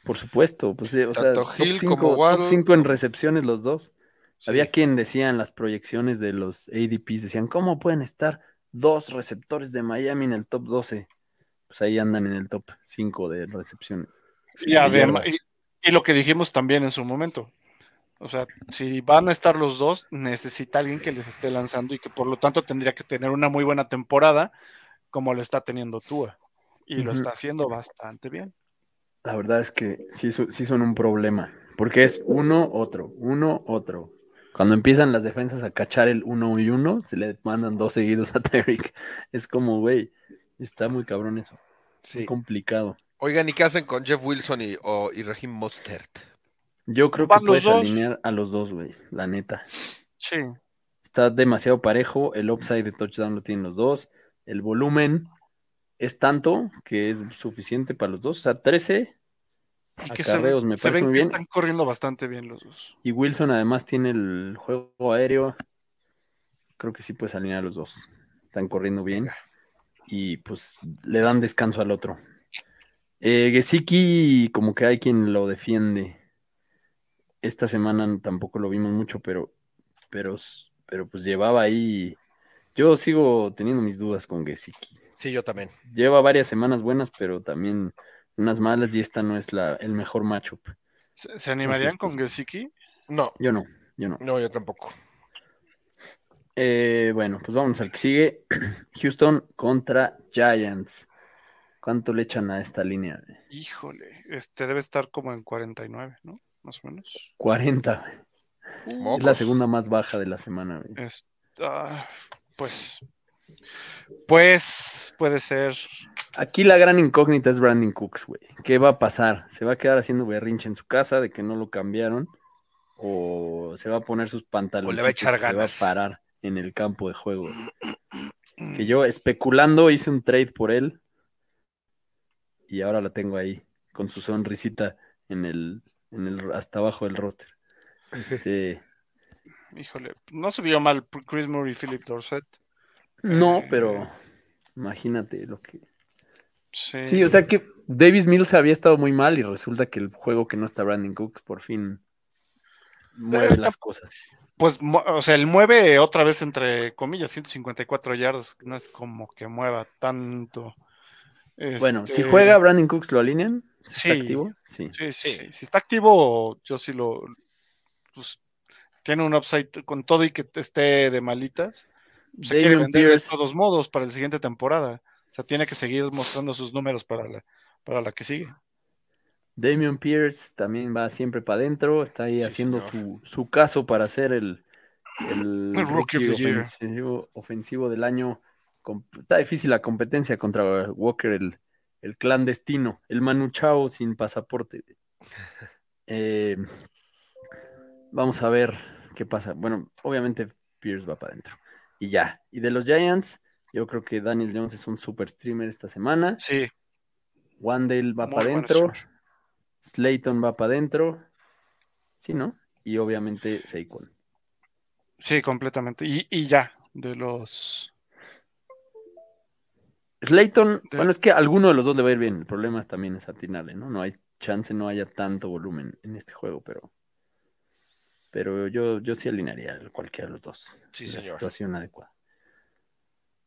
[SPEAKER 1] por supuesto, pues sí, o sea, top
[SPEAKER 3] Hill
[SPEAKER 1] 5
[SPEAKER 3] como Waddle.
[SPEAKER 1] en recepciones los dos.
[SPEAKER 3] Sí.
[SPEAKER 1] Había quien decía en las proyecciones de los ADPs, decían, ¿cómo pueden estar dos receptores de Miami en el top 12? Pues ahí andan en el top 5 de recepciones.
[SPEAKER 4] Y,
[SPEAKER 1] de
[SPEAKER 4] además- y- y lo que dijimos también en su momento. O sea, si van a estar los dos, necesita alguien que les esté lanzando y que por lo tanto tendría que tener una muy buena temporada como lo está teniendo Tua. Y lo está haciendo bastante bien.
[SPEAKER 1] La verdad es que sí, sí son un problema, porque es uno, otro, uno, otro. Cuando empiezan las defensas a cachar el uno y uno, se le mandan dos seguidos a Tyreek. Es como, güey, está muy cabrón eso,
[SPEAKER 3] Sí.
[SPEAKER 1] muy complicado.
[SPEAKER 3] Oigan, ¿y qué hacen con Jeff Wilson y, o, y Raheem Mostert?
[SPEAKER 1] Yo creo que puedes
[SPEAKER 4] dos.
[SPEAKER 1] alinear a los dos, güey, la neta.
[SPEAKER 4] Sí.
[SPEAKER 1] Está demasiado parejo, el upside de touchdown lo tienen los dos, el volumen es tanto que es suficiente para los dos, o sea, 13
[SPEAKER 4] Y que se,
[SPEAKER 1] me
[SPEAKER 4] se
[SPEAKER 1] parece
[SPEAKER 4] ven
[SPEAKER 1] muy
[SPEAKER 4] que
[SPEAKER 1] bien.
[SPEAKER 4] están corriendo bastante bien los dos.
[SPEAKER 1] Y Wilson además tiene el juego aéreo. Creo que sí puedes alinear a los dos. Están corriendo bien. Y pues le dan descanso al otro. Eh, Gesicki, como que hay quien lo defiende. Esta semana tampoco lo vimos mucho, pero, pero, pero pues llevaba ahí. Yo sigo teniendo mis dudas con Gesicki.
[SPEAKER 3] Sí, yo también.
[SPEAKER 1] Lleva varias semanas buenas, pero también unas malas y esta no es la, el mejor matchup.
[SPEAKER 4] ¿Se, se animarían
[SPEAKER 1] Entonces,
[SPEAKER 4] con
[SPEAKER 1] pues,
[SPEAKER 4] Gesicki?
[SPEAKER 3] No,
[SPEAKER 1] Yo no, yo no.
[SPEAKER 3] no, yo tampoco.
[SPEAKER 1] Eh, bueno, pues vamos al que sigue. Houston contra Giants. ¿Cuánto le echan a esta línea?
[SPEAKER 4] Híjole, este debe estar como en 49, ¿no? Más o menos.
[SPEAKER 1] 40. güey. Es la segunda más baja de la semana. güey.
[SPEAKER 4] Es- pues, pues puede ser.
[SPEAKER 1] Aquí la gran incógnita es Brandon Cooks, güey. ¿Qué va a pasar? ¿Se va a quedar haciendo berrinche en su casa de que no lo cambiaron? ¿O se va a poner sus pantalones?
[SPEAKER 3] echar
[SPEAKER 1] y se va a parar en el campo de juego? Que yo especulando hice un trade por él y ahora lo tengo ahí con su sonrisita en el, en el hasta abajo del roster. Este,
[SPEAKER 4] Híjole, no se vio mal Chris Moore y Philip Dorset.
[SPEAKER 1] No,
[SPEAKER 4] Eh.
[SPEAKER 1] pero imagínate lo que.
[SPEAKER 4] Sí,
[SPEAKER 1] Sí, o sea que Davis Mills había estado muy mal y resulta que el juego que no está Brandon Cooks por fin mueve
[SPEAKER 4] Está-
[SPEAKER 1] las cosas.
[SPEAKER 4] pues, o sea, él mueve otra vez entre comillas 154 yardas, no es como que mueva tanto.
[SPEAKER 1] Bueno, si
[SPEAKER 4] Este,
[SPEAKER 1] juega Brandon Cooks, ¿lo alinean? ¿Si
[SPEAKER 4] Sí.
[SPEAKER 1] ¿Está activo? Sí,
[SPEAKER 4] Sí. sí. Si está activo, yo sí lo. Pues, tiene un upside con todo y que esté de malitas. Se quiere vender
[SPEAKER 1] Pierce.
[SPEAKER 4] de todos modos para la siguiente temporada. O sea, tiene que seguir mostrando sus números para la, para la que sigue.
[SPEAKER 1] Damian Pierce también va siempre para adentro, está ahí
[SPEAKER 3] Sí,
[SPEAKER 1] haciendo su, su caso para ser el, el
[SPEAKER 4] Rookie
[SPEAKER 1] rookie ofensivo, ofensivo del año. Está difícil la competencia contra Walker, el, el clandestino, el Manu Chao sin pasaporte. Eh, vamos a ver qué pasa. Bueno, obviamente Pierce va para adentro. Y ya. Y de los Giants, yo creo que Daniel Jones es un super streamer esta semana.
[SPEAKER 4] Sí.
[SPEAKER 1] Wandale va para adentro. Slayton va para adentro. Sí, ¿no? Y obviamente Saquon.
[SPEAKER 4] Sí, completamente. Y, y ya, de los.
[SPEAKER 1] Slayton,
[SPEAKER 4] De-
[SPEAKER 1] bueno, es que a alguno de los dos le va a ir bien. El problema es también es atinarle, ¿no? No hay chance, no haya tanto volumen en este juego, pero. Pero yo, yo sí alinearía a cualquiera de los dos.
[SPEAKER 3] Sí,
[SPEAKER 1] la
[SPEAKER 3] señor.
[SPEAKER 1] situación adecuada.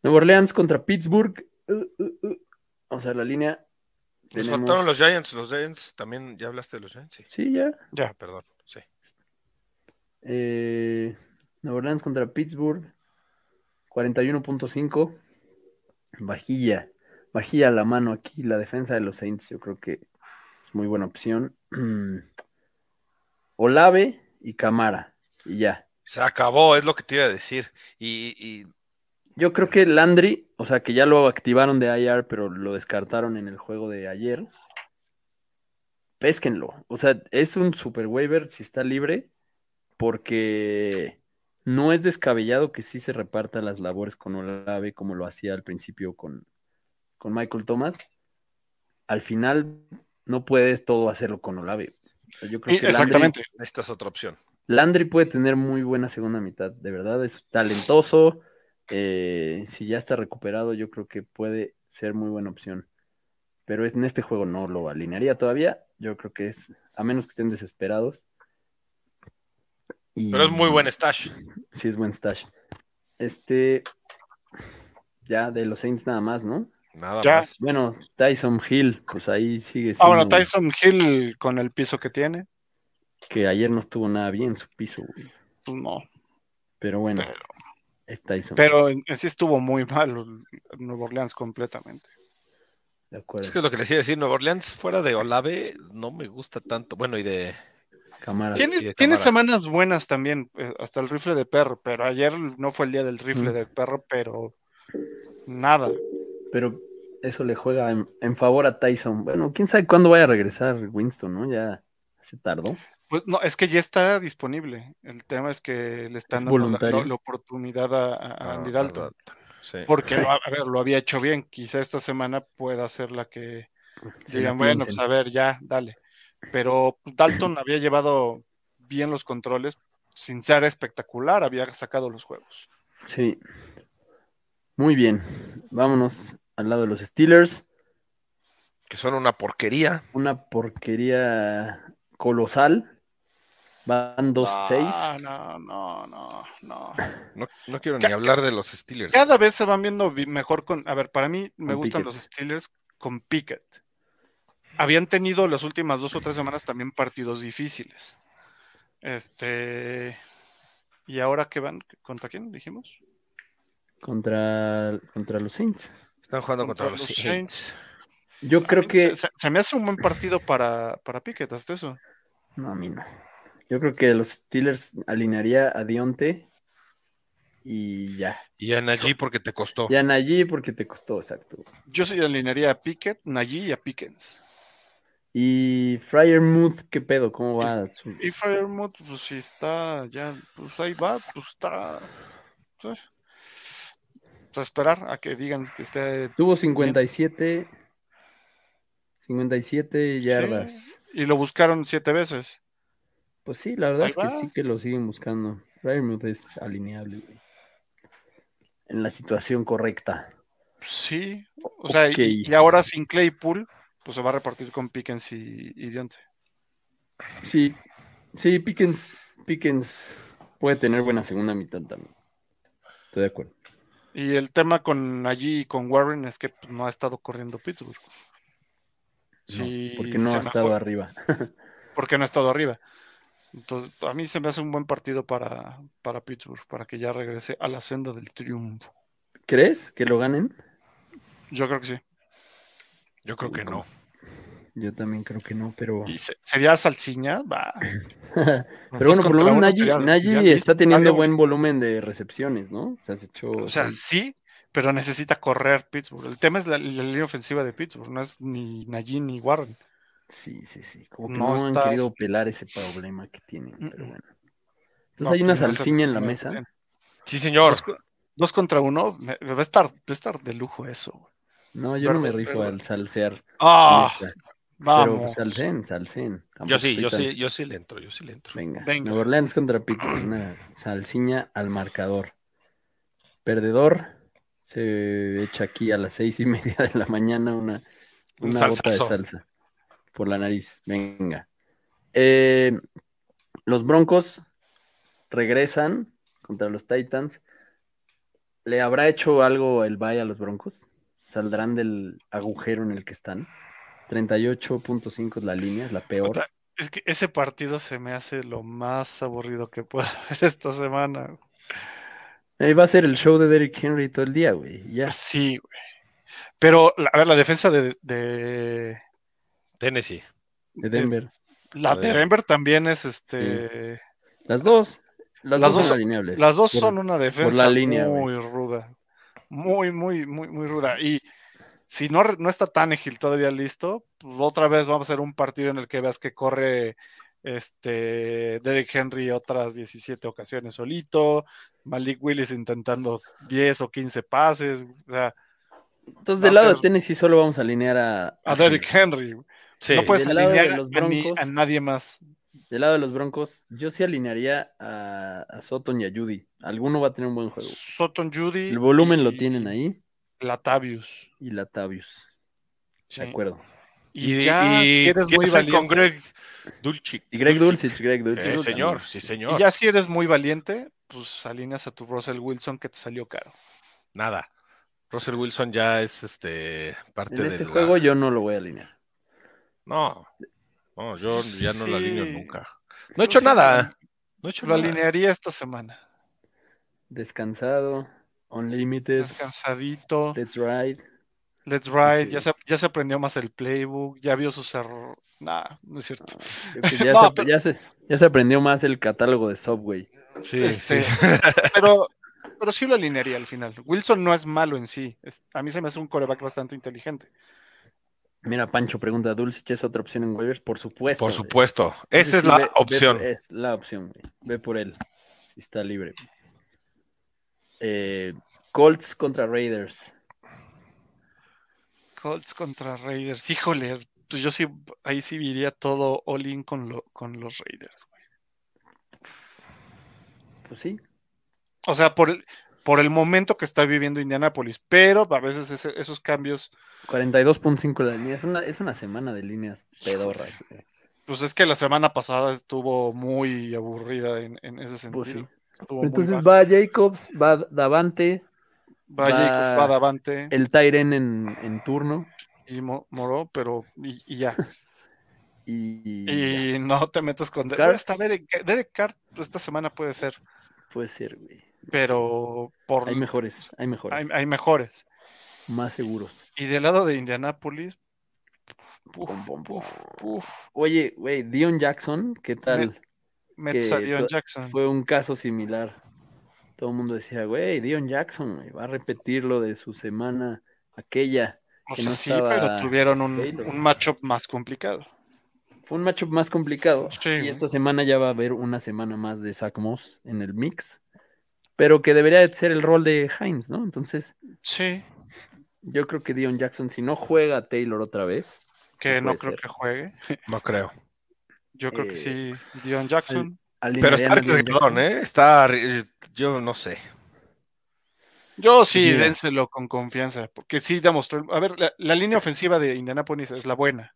[SPEAKER 1] Nueva Orleans contra Pittsburgh. Uh, uh, uh. Vamos a ver la línea.
[SPEAKER 3] Nos
[SPEAKER 1] Tenemos-
[SPEAKER 3] faltaron los Giants. Los Giants también. ¿Ya hablaste de los Giants? Sí.
[SPEAKER 1] Sí, ya.
[SPEAKER 4] Ya.
[SPEAKER 3] Ah, perdón. Sí.
[SPEAKER 1] Eh, Nueva Orleans contra Pittsburgh. 41.5. Vajilla. Vajilla a la mano aquí. La defensa de los Saints yo creo que es muy buena opción. Olave y Camara. Y ya.
[SPEAKER 3] Se acabó, es lo que te iba a decir. Y, y
[SPEAKER 1] Yo creo que Landry, o sea que ya lo activaron de IR, pero lo descartaron en el juego de ayer. Pésquenlo. O sea, es un super waiver si está libre, porque no es descabellado que sí se reparta las labores con Olave como lo hacía al principio con, con Michael Thomas. Al final no puedes todo hacerlo con Olave. O sea, yo creo
[SPEAKER 4] Y-
[SPEAKER 1] que Landry-
[SPEAKER 4] exactamente.
[SPEAKER 3] esta es otra opción.
[SPEAKER 1] Landry puede tener muy buena segunda mitad, de verdad, es talentoso. eh, si ya está recuperado, yo creo que puede ser muy buena opción. Pero en este juego no lo alinearía todavía. Yo creo que es, a menos que estén desesperados. Y-
[SPEAKER 3] Pero es muy buen stash.
[SPEAKER 1] Sí, es buen stash. Este, ya de los Saints nada más, ¿no?
[SPEAKER 3] Nada
[SPEAKER 4] Ya.
[SPEAKER 3] más.
[SPEAKER 1] Bueno, Tyson Hill, pues ahí sigue
[SPEAKER 4] Ah, bueno,
[SPEAKER 1] siendo
[SPEAKER 4] Tyson Hill con el piso que tiene,
[SPEAKER 1] que ayer no estuvo nada bien su piso, güey.
[SPEAKER 4] pues no.
[SPEAKER 1] Pero bueno,
[SPEAKER 4] Pero-
[SPEAKER 1] es Tyson.
[SPEAKER 4] Pero sí estuvo muy mal Nuevo Orleans completamente.
[SPEAKER 1] de acuerdo.
[SPEAKER 3] Es que es lo que les iba a decir, Nueva Orleans fuera de Olave no me gusta tanto. Bueno, y de
[SPEAKER 1] Cámara.
[SPEAKER 4] Tiene, semanas buenas también, eh, hasta el rifle de perro, pero ayer no fue el día del rifle
[SPEAKER 1] Mm.
[SPEAKER 4] de perro, pero nada.
[SPEAKER 1] Pero eso le juega en, en favor a Tyson. Bueno, quién sabe cuándo vaya a regresar Winston, ¿no? Ya se tardó.
[SPEAKER 4] Pues no, es que ya está disponible. El tema es que le están
[SPEAKER 1] Es
[SPEAKER 4] dando la,
[SPEAKER 1] voluntario.
[SPEAKER 4] la- la oportunidad a, a-
[SPEAKER 3] Ah,
[SPEAKER 4] Andy Dalton.
[SPEAKER 3] Sí.
[SPEAKER 4] Porque, lo, a ver, lo había hecho bien. Quizá esta semana pueda ser la que digan, bueno, pues a ver, ya, dale. Pero Dalton había llevado bien los controles, sin ser espectacular, había sacado los juegos.
[SPEAKER 1] Sí. Muy bien. Vámonos al lado de los Steelers.
[SPEAKER 3] Que son una porquería.
[SPEAKER 1] Una porquería colosal. Van 2-6.
[SPEAKER 4] Ah, no, no, no, no.
[SPEAKER 3] No, no quiero ni hablar de los Steelers.
[SPEAKER 4] Cada vez se van viendo vi- mejor con. A ver, para mí me
[SPEAKER 1] Con
[SPEAKER 4] gustan
[SPEAKER 1] Pickett.
[SPEAKER 4] los Steelers con Pickett. Habían tenido las últimas dos o tres semanas también partidos difíciles. Este. ¿Y ahora qué van? ¿Contra quién dijimos?
[SPEAKER 1] Contra, contra los Saints.
[SPEAKER 3] Están jugando contra,
[SPEAKER 4] Contra
[SPEAKER 3] los
[SPEAKER 4] los
[SPEAKER 3] Saints.
[SPEAKER 1] Yo
[SPEAKER 4] A
[SPEAKER 1] creo que.
[SPEAKER 4] Se, me hace un buen partido para, para Pickett, hasta eso.
[SPEAKER 1] No, a mí no. Yo creo que los Steelers alinearía a Dionte. Y ya.
[SPEAKER 3] Y a Najee porque te costó.
[SPEAKER 1] Ya Najee porque te costó, exacto.
[SPEAKER 4] Yo sí alinearía a Pickett, Najee y a Pickens.
[SPEAKER 1] Y Fryermuth, ¿qué pedo? ¿Cómo va? su-
[SPEAKER 4] Y Fairmouth, pues si está ya, pues ahí va, pues está. Pues, pues, a esperar a que digan que esté.
[SPEAKER 1] Tuvo 57. 57 yardas.
[SPEAKER 4] Sí, y lo buscaron siete veces.
[SPEAKER 1] Pues sí, la verdad
[SPEAKER 4] Ahí
[SPEAKER 1] es que sí que lo siguen buscando. Fryermuth es alineable. En la situación correcta.
[SPEAKER 4] Sí. O sea, y, ahora sin Claypool, pues se va a repartir con Pickens y, y Dionte.
[SPEAKER 1] Sí, sí, Pickens, Pickens puede tener buena segunda mitad también. Estoy de acuerdo.
[SPEAKER 4] Y el tema con allí y con Warren es que pues, no ha estado corriendo Pittsburgh.
[SPEAKER 1] No,
[SPEAKER 4] Sí,
[SPEAKER 1] porque no ha estado
[SPEAKER 4] mejor-
[SPEAKER 1] arriba.
[SPEAKER 4] porque no ha estado arriba. Entonces, a mí se me hace un buen partido para, para Pittsburgh, para que ya regrese a la senda del triunfo.
[SPEAKER 1] ¿Crees que lo ganen?
[SPEAKER 4] Yo creo que sí.
[SPEAKER 3] Yo creo que no.
[SPEAKER 1] Yo también creo que no, pero.
[SPEAKER 4] Y se- sería Salsiña, va.
[SPEAKER 1] Pero
[SPEAKER 4] Dos
[SPEAKER 1] bueno, por lo menos Nagy, Nagy está teniendo buen volumen de recepciones, ¿no? O sea, se echó.
[SPEAKER 4] O sea, sí, pero necesita correr Pittsburgh. El tema es la, la línea ofensiva de Pittsburgh, no es ni Najee ni Warren.
[SPEAKER 1] Sí, sí, sí. Como que
[SPEAKER 4] No
[SPEAKER 1] no, han querido pelar ese problema que tienen, pero bueno. Entonces
[SPEAKER 4] No,
[SPEAKER 1] hay una
[SPEAKER 4] pues,
[SPEAKER 1] salsiña en la mesa.
[SPEAKER 4] bien.
[SPEAKER 3] Sí, señor.
[SPEAKER 4] Dos, co- dos contra uno, me- va a estar, va a estar de lujo eso. güey.
[SPEAKER 1] No, yo no me
[SPEAKER 4] Verde,
[SPEAKER 1] rifo al salsear.
[SPEAKER 4] Ah,
[SPEAKER 1] Pero
[SPEAKER 4] vamos.
[SPEAKER 1] pues, salsen, salsen.
[SPEAKER 3] Yo sí, yo sí, yo sí le entro, yo sí le entro.
[SPEAKER 1] Venga,
[SPEAKER 4] Venga.
[SPEAKER 1] Nueva Orleans contra Pittsburgh, una salsiña al marcador. Perdedor se echa aquí a las seis y media de la mañana una,
[SPEAKER 3] Un
[SPEAKER 1] una gota de salsa por la nariz. Venga. Eh, los Broncos regresan contra los Titans. ¿Le habrá hecho algo el bye a los Broncos? ¿Saldrán del agujero en el que están? 38.5 es la línea, es la peor.
[SPEAKER 4] Es que ese partido se me hace lo más aburrido que puedo ver esta semana.
[SPEAKER 1] Ahí va a ser el show de Derrick Henry todo el día, güey. Ya.
[SPEAKER 4] Sí, güey. Pero, la- a ver, la defensa de, de-
[SPEAKER 3] Tennessee.
[SPEAKER 1] De Denver.
[SPEAKER 4] la de
[SPEAKER 3] de-
[SPEAKER 4] Denver también es este.
[SPEAKER 1] Las dos. Las,
[SPEAKER 4] Las
[SPEAKER 1] dos
[SPEAKER 4] dos
[SPEAKER 1] son alineables.
[SPEAKER 4] Las dos
[SPEAKER 1] Por-
[SPEAKER 4] son una defensa
[SPEAKER 1] la línea, güey.
[SPEAKER 4] muy ruda. Muy, muy, muy, muy ruda. Y si no, no está Tannehill todavía listo, pues otra vez vamos a hacer un partido en el que veas que corre este Derrick Henry otras 17 ocasiones solito, Malik Willis intentando 10 o 15 pases, o sea,
[SPEAKER 1] Entonces, del lado de Tennessee solo vamos a alinear a,
[SPEAKER 4] a Derrick Henry.
[SPEAKER 3] Sí.
[SPEAKER 4] no puedes
[SPEAKER 1] del lado de
[SPEAKER 4] alinear
[SPEAKER 1] los
[SPEAKER 4] a, ni-
[SPEAKER 1] Broncos.
[SPEAKER 4] a nadie más.
[SPEAKER 1] Del lado de los Broncos, yo sí alinearía a, a Sutton y a Judy. Alguno va a tener un buen juego.
[SPEAKER 4] Soton Judy.
[SPEAKER 1] El volumen lo tienen ahí.
[SPEAKER 4] Latavius.
[SPEAKER 1] Y Latavius.
[SPEAKER 4] Sí.
[SPEAKER 1] De acuerdo.
[SPEAKER 4] Y, ya si eres
[SPEAKER 3] ¿qué
[SPEAKER 4] muy
[SPEAKER 3] hacen con
[SPEAKER 4] valiente.
[SPEAKER 3] Greg Dulcich?
[SPEAKER 1] Y Greg Dulcich, Greg Dulcich.
[SPEAKER 3] Sí,
[SPEAKER 4] Dulcich.
[SPEAKER 3] señor, sí, señor.
[SPEAKER 4] Y ya si eres muy valiente, pues alineas a tu Russell Wilson que te salió caro.
[SPEAKER 3] Nada. Russell Wilson ya es este parte
[SPEAKER 1] En
[SPEAKER 3] de
[SPEAKER 1] este
[SPEAKER 3] la-
[SPEAKER 1] juego yo no lo voy a alinear.
[SPEAKER 3] No, no, yo ya no lo alineo nunca. No he hecho nada. No he hecho
[SPEAKER 4] Lo
[SPEAKER 3] nada.
[SPEAKER 4] alinearía esta semana.
[SPEAKER 1] Descansado, unlimited,
[SPEAKER 4] Descansadito.
[SPEAKER 1] let's ride.
[SPEAKER 4] Let's ride.
[SPEAKER 1] Sí.
[SPEAKER 4] Ya, se, ya se aprendió más el playbook. Ya vio sus errores. Nah, no es cierto.
[SPEAKER 1] Que ya,
[SPEAKER 4] No,
[SPEAKER 1] se,
[SPEAKER 4] pero-
[SPEAKER 1] ya, se, ya se aprendió más el catálogo de Subway.
[SPEAKER 3] Sí,
[SPEAKER 4] Este,
[SPEAKER 3] sí.
[SPEAKER 4] Pero, pero sí lo alinearía al final. Wilson no es malo en sí. Es- a mí se me hace un coreback bastante inteligente.
[SPEAKER 1] Mira, Pancho pregunta, ¿Dulcich es otra opción en waivers? Por supuesto.
[SPEAKER 3] Por
[SPEAKER 1] güey.
[SPEAKER 3] supuesto. Esa es
[SPEAKER 1] sí,
[SPEAKER 3] la
[SPEAKER 1] ve- ve-
[SPEAKER 3] opción.
[SPEAKER 1] es la opción, güey. Ve por él. Si está libre. Eh, Colts contra Raiders.
[SPEAKER 4] Colts contra Raiders. Híjole, pues yo sí, ahí sí iría todo all in con, lo- con los Raiders.
[SPEAKER 1] Pues sí.
[SPEAKER 4] O sea, por el, por el momento que está viviendo Indianapolis, pero a veces ese- esos cambios,
[SPEAKER 1] 42.5 la línea. Es una, es una semana de líneas pedorras. güey.
[SPEAKER 4] pues es que la semana pasada estuvo muy aburrida en, en ese sentido.
[SPEAKER 1] Pues sí. Entonces va Jacobs, va Davante,
[SPEAKER 4] va Jacobs,
[SPEAKER 1] va
[SPEAKER 4] va Davante
[SPEAKER 1] el Tyren en, en turno.
[SPEAKER 4] y Mo- Moró, pero y, y ya.
[SPEAKER 1] Y,
[SPEAKER 4] Y no te metas con. Está Derek, Derek Carr esta semana puede ser,
[SPEAKER 1] puede ser, güey.
[SPEAKER 4] Pero por
[SPEAKER 1] sé. Hay mejores, hay mejores.
[SPEAKER 4] hay mejores.
[SPEAKER 1] Más seguros.
[SPEAKER 4] Y del lado de uf, uf, uf,
[SPEAKER 1] Oye, güey, Dion Jackson, ¿qué tal?
[SPEAKER 4] Metes a
[SPEAKER 1] que
[SPEAKER 4] Dion
[SPEAKER 1] to-
[SPEAKER 4] Jackson.
[SPEAKER 1] Fue un caso similar. Todo el mundo decía, güey, Dion Jackson güey, va a repetir lo de su semana aquella.
[SPEAKER 4] O
[SPEAKER 1] que
[SPEAKER 4] sea,
[SPEAKER 1] no
[SPEAKER 4] sí,
[SPEAKER 1] estaba
[SPEAKER 4] pero tuvieron un, un matchup más complicado.
[SPEAKER 1] Fue un matchup más complicado.
[SPEAKER 4] Sí,
[SPEAKER 1] y esta semana ya va a haber una semana más de Zach Moss en el mix. Pero que debería de ser el rol de Hines, ¿no? Entonces,
[SPEAKER 4] Sí,
[SPEAKER 1] yo creo que Dion Jackson, si no juega a Taylor otra vez,
[SPEAKER 4] que no creo
[SPEAKER 1] ser.
[SPEAKER 4] que juegue.
[SPEAKER 3] No creo.
[SPEAKER 1] Eh,
[SPEAKER 4] Yo creo que sí, Dion Jackson.
[SPEAKER 3] Pero
[SPEAKER 1] alinearían
[SPEAKER 3] está
[SPEAKER 1] a Dion
[SPEAKER 3] arriesgadón. ¿eh? Está. Yo no sé.
[SPEAKER 4] Yo sí,
[SPEAKER 1] Mira.
[SPEAKER 4] dénselo con confianza, porque sí demostró. A ver, la, la línea ofensiva de Indianapolis es la buena.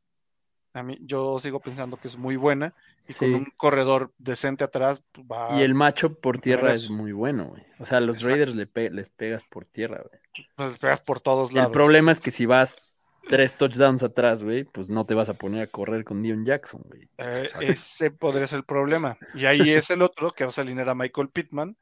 [SPEAKER 4] a mí, yo sigo pensando que es muy buena. Y
[SPEAKER 1] Sí.
[SPEAKER 4] con un corredor decente atrás, pues, va
[SPEAKER 1] Y el matchup por tierra es muy bueno, güey. O sea, a los
[SPEAKER 4] Exacto.
[SPEAKER 1] Raiders le pe- les pegas por tierra, güey.
[SPEAKER 4] pues, pegas por todos
[SPEAKER 1] El
[SPEAKER 4] lados.
[SPEAKER 1] problema es que si vas tres touchdowns atrás, güey, pues no te vas a poner a correr con Dion Jackson, güey.
[SPEAKER 4] Eh, ese podría ser el problema. Y ahí es el otro que vas a alinear a Michael Pittman,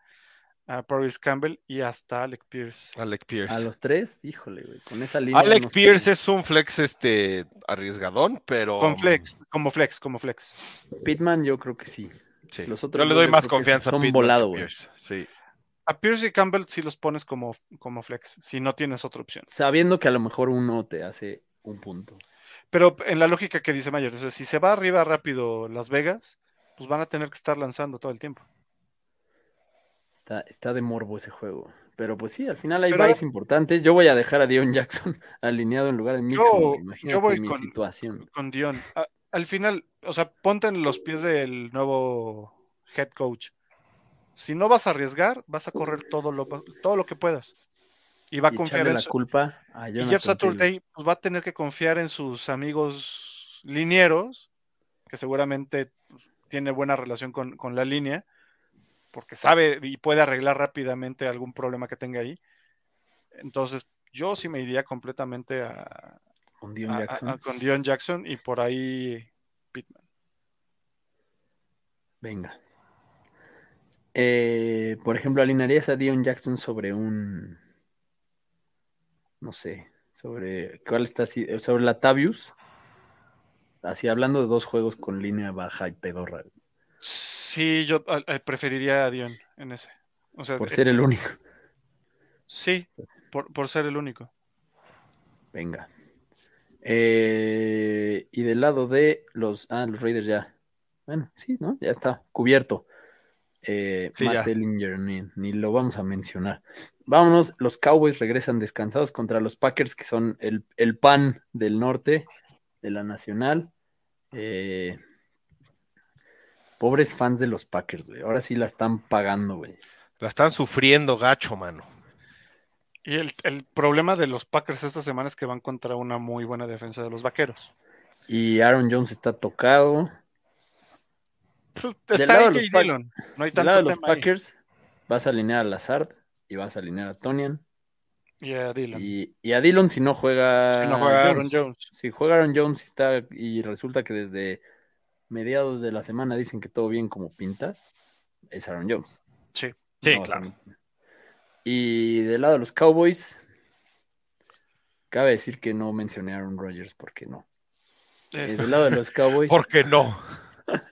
[SPEAKER 4] a Paris Campbell y hasta Alec Pierce.
[SPEAKER 3] Alec Pierce.
[SPEAKER 1] A los tres, híjole, güey, con esa línea.
[SPEAKER 3] Alec
[SPEAKER 1] no sé.
[SPEAKER 3] Pierce es un flex este arriesgadón, pero.
[SPEAKER 4] Con flex, como flex, como flex.
[SPEAKER 1] Pittman, yo creo que sí.
[SPEAKER 3] Sí.
[SPEAKER 1] Los
[SPEAKER 3] Yo
[SPEAKER 1] otros
[SPEAKER 3] le
[SPEAKER 1] dos
[SPEAKER 3] doy
[SPEAKER 1] yo
[SPEAKER 3] más confianza
[SPEAKER 1] son
[SPEAKER 3] a Pittman que
[SPEAKER 1] volado, güey.
[SPEAKER 3] Sí.
[SPEAKER 4] A Pierce y Campbell sí los pones como, como flex, si no tienes otra opción.
[SPEAKER 1] Sabiendo que a lo mejor uno te hace un punto.
[SPEAKER 4] Pero en la lógica que dice Mayer, o sea, si se va arriba rápido Las Vegas, pues van a tener que estar lanzando todo el tiempo.
[SPEAKER 1] Está, está de morbo ese juego. Pero pues sí, al final hay
[SPEAKER 4] Pero-
[SPEAKER 1] buys importantes. Yo voy a dejar a Dion Jackson alineado en lugar de Mixon.
[SPEAKER 4] Yo- yo voy
[SPEAKER 1] mi
[SPEAKER 4] con-
[SPEAKER 1] situación.
[SPEAKER 4] Con Dion. A- al final, o sea, ponte en los pies del nuevo head coach. Si no vas a arriesgar, vas a correr todo lo, todo lo que puedas. Y va a
[SPEAKER 1] Y
[SPEAKER 4] confiar en
[SPEAKER 1] la
[SPEAKER 4] su,
[SPEAKER 1] culpa a
[SPEAKER 4] Y Jeff. Saturday pues, va a tener que confiar en sus amigos linieros, que seguramente tiene buena relación con, con la línea, porque sabe y puede arreglar rápidamente algún problema que tenga ahí. Entonces, yo sí me iría completamente a,
[SPEAKER 1] Con Dion
[SPEAKER 4] a-
[SPEAKER 1] Jackson.
[SPEAKER 4] a- con Dion Jackson y por ahí Pittman.
[SPEAKER 1] Venga. Eh, por ejemplo, alinearías a Dion Jackson sobre un. No sé. Sobre. ¿Cuál está así? Sobre la Tavius. Así hablando de dos juegos con línea baja y pedorra.
[SPEAKER 4] Sí, yo a- a- preferiría a Dion en ese. O sea,
[SPEAKER 1] Por
[SPEAKER 4] eh,
[SPEAKER 1] ser el único.
[SPEAKER 4] sí, por, por ser el único.
[SPEAKER 1] Venga. Eh, y del lado de los. Ah, los Raiders ya. Bueno, sí, ¿no? Ya está cubierto. Eh,
[SPEAKER 3] Sí,
[SPEAKER 1] Matt
[SPEAKER 3] ya.
[SPEAKER 1] Ellinger, ni, ni lo vamos a mencionar. Vámonos, los Cowboys regresan descansados contra los Packers, que son el, el pan del norte de la Nacional. Eh, pobres fans de los Packers, güey. Ahora sí la están pagando, güey.
[SPEAKER 3] La están sufriendo gacho, mano.
[SPEAKER 4] Y el, el problema de los Packers esta semana es que van contra una muy buena defensa de los vaqueros.
[SPEAKER 1] Y Aaron Jones está tocado.
[SPEAKER 4] Pues, Está
[SPEAKER 1] lado de los
[SPEAKER 4] Jay
[SPEAKER 1] Pack-
[SPEAKER 4] Dillon. No hay
[SPEAKER 1] Del
[SPEAKER 4] tanto
[SPEAKER 1] lado de los
[SPEAKER 4] tema ahí.
[SPEAKER 1] Packers, vas a alinear a Lazard y vas a alinear a Tonian.
[SPEAKER 4] Y a Dillon.
[SPEAKER 1] Y, y a Dillon si no juega.
[SPEAKER 4] si no juega Aaron
[SPEAKER 1] Jones.
[SPEAKER 4] Jones.
[SPEAKER 1] Si juega Aaron Jones y está, y resulta que desde mediados de la semana dicen que todo bien como pinta, es Aaron Jones.
[SPEAKER 4] Sí.
[SPEAKER 3] Sí,
[SPEAKER 1] No vas a
[SPEAKER 3] claro.
[SPEAKER 1] Y del lado de los Cowboys, cabe decir que no mencioné a Aaron Rodgers porque no. Eh,
[SPEAKER 4] Es-
[SPEAKER 1] del lado de los Cowboys,
[SPEAKER 3] ¿Por qué no?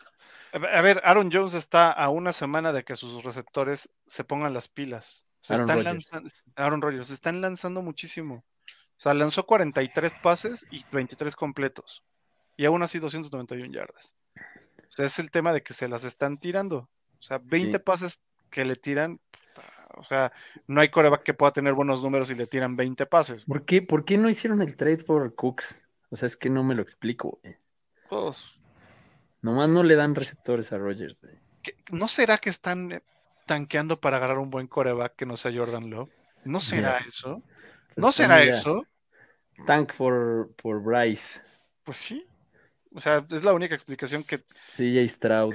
[SPEAKER 4] A ver, Aaron Jones está a una semana de que sus receptores se pongan las pilas. Se
[SPEAKER 1] Aaron
[SPEAKER 4] están
[SPEAKER 1] Rodgers.
[SPEAKER 4] lanzando, Aaron Rodgers, se están lanzando muchísimo. O sea, lanzó 43 pases y 23 completos. Y aún así 291 yardas. O sea, es el tema de que se las están tirando. O sea, 20
[SPEAKER 1] Sí.
[SPEAKER 4] pases que le tiran. O sea, no hay coreback que pueda tener buenos números y le tiran 20 pases.
[SPEAKER 1] ¿por qué, ¿por qué no hicieron el trade por Cooks? O sea, es que no me lo explico.
[SPEAKER 4] Pues,
[SPEAKER 1] Nomás no le dan receptores a Rodgers. güey.
[SPEAKER 4] ¿qué- ¿No será que están eh, tanqueando para agarrar un buen coreback que no sea Jordan Love? ¿No será eso?
[SPEAKER 1] Pues
[SPEAKER 4] ¿No será eso?
[SPEAKER 1] Tank for, por Bryce,
[SPEAKER 4] Pues sí. O sea, es la única explicación que,
[SPEAKER 1] CJ Stroud.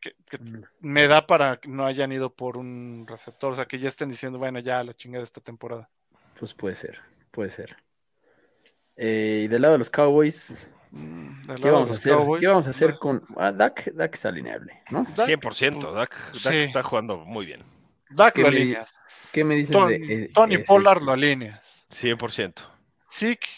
[SPEAKER 4] que- que
[SPEAKER 1] Mm.
[SPEAKER 4] me da para que no hayan ido por un receptor. O sea, que ya estén diciendo, bueno, ya la chingada de esta temporada.
[SPEAKER 1] Pues puede ser, puede ser. Eh, y del lado de los Cowboys, ¿qué
[SPEAKER 4] lado
[SPEAKER 1] vamos a hacer?
[SPEAKER 4] Cowboys,
[SPEAKER 1] ¿Qué vamos a hacer con ah, Dak? Dak es alineable, ¿no?
[SPEAKER 4] Dak,
[SPEAKER 3] 100%. Dak, Dak
[SPEAKER 4] Sí.
[SPEAKER 3] está jugando muy bien.
[SPEAKER 4] Dak
[SPEAKER 1] ¿Qué
[SPEAKER 4] lo
[SPEAKER 1] me-
[SPEAKER 4] alineas.
[SPEAKER 1] ¿Qué me dices de eh,
[SPEAKER 4] Tony
[SPEAKER 1] ese?
[SPEAKER 4] Pollard lo alineas.
[SPEAKER 3] 100%.
[SPEAKER 4] Zeke.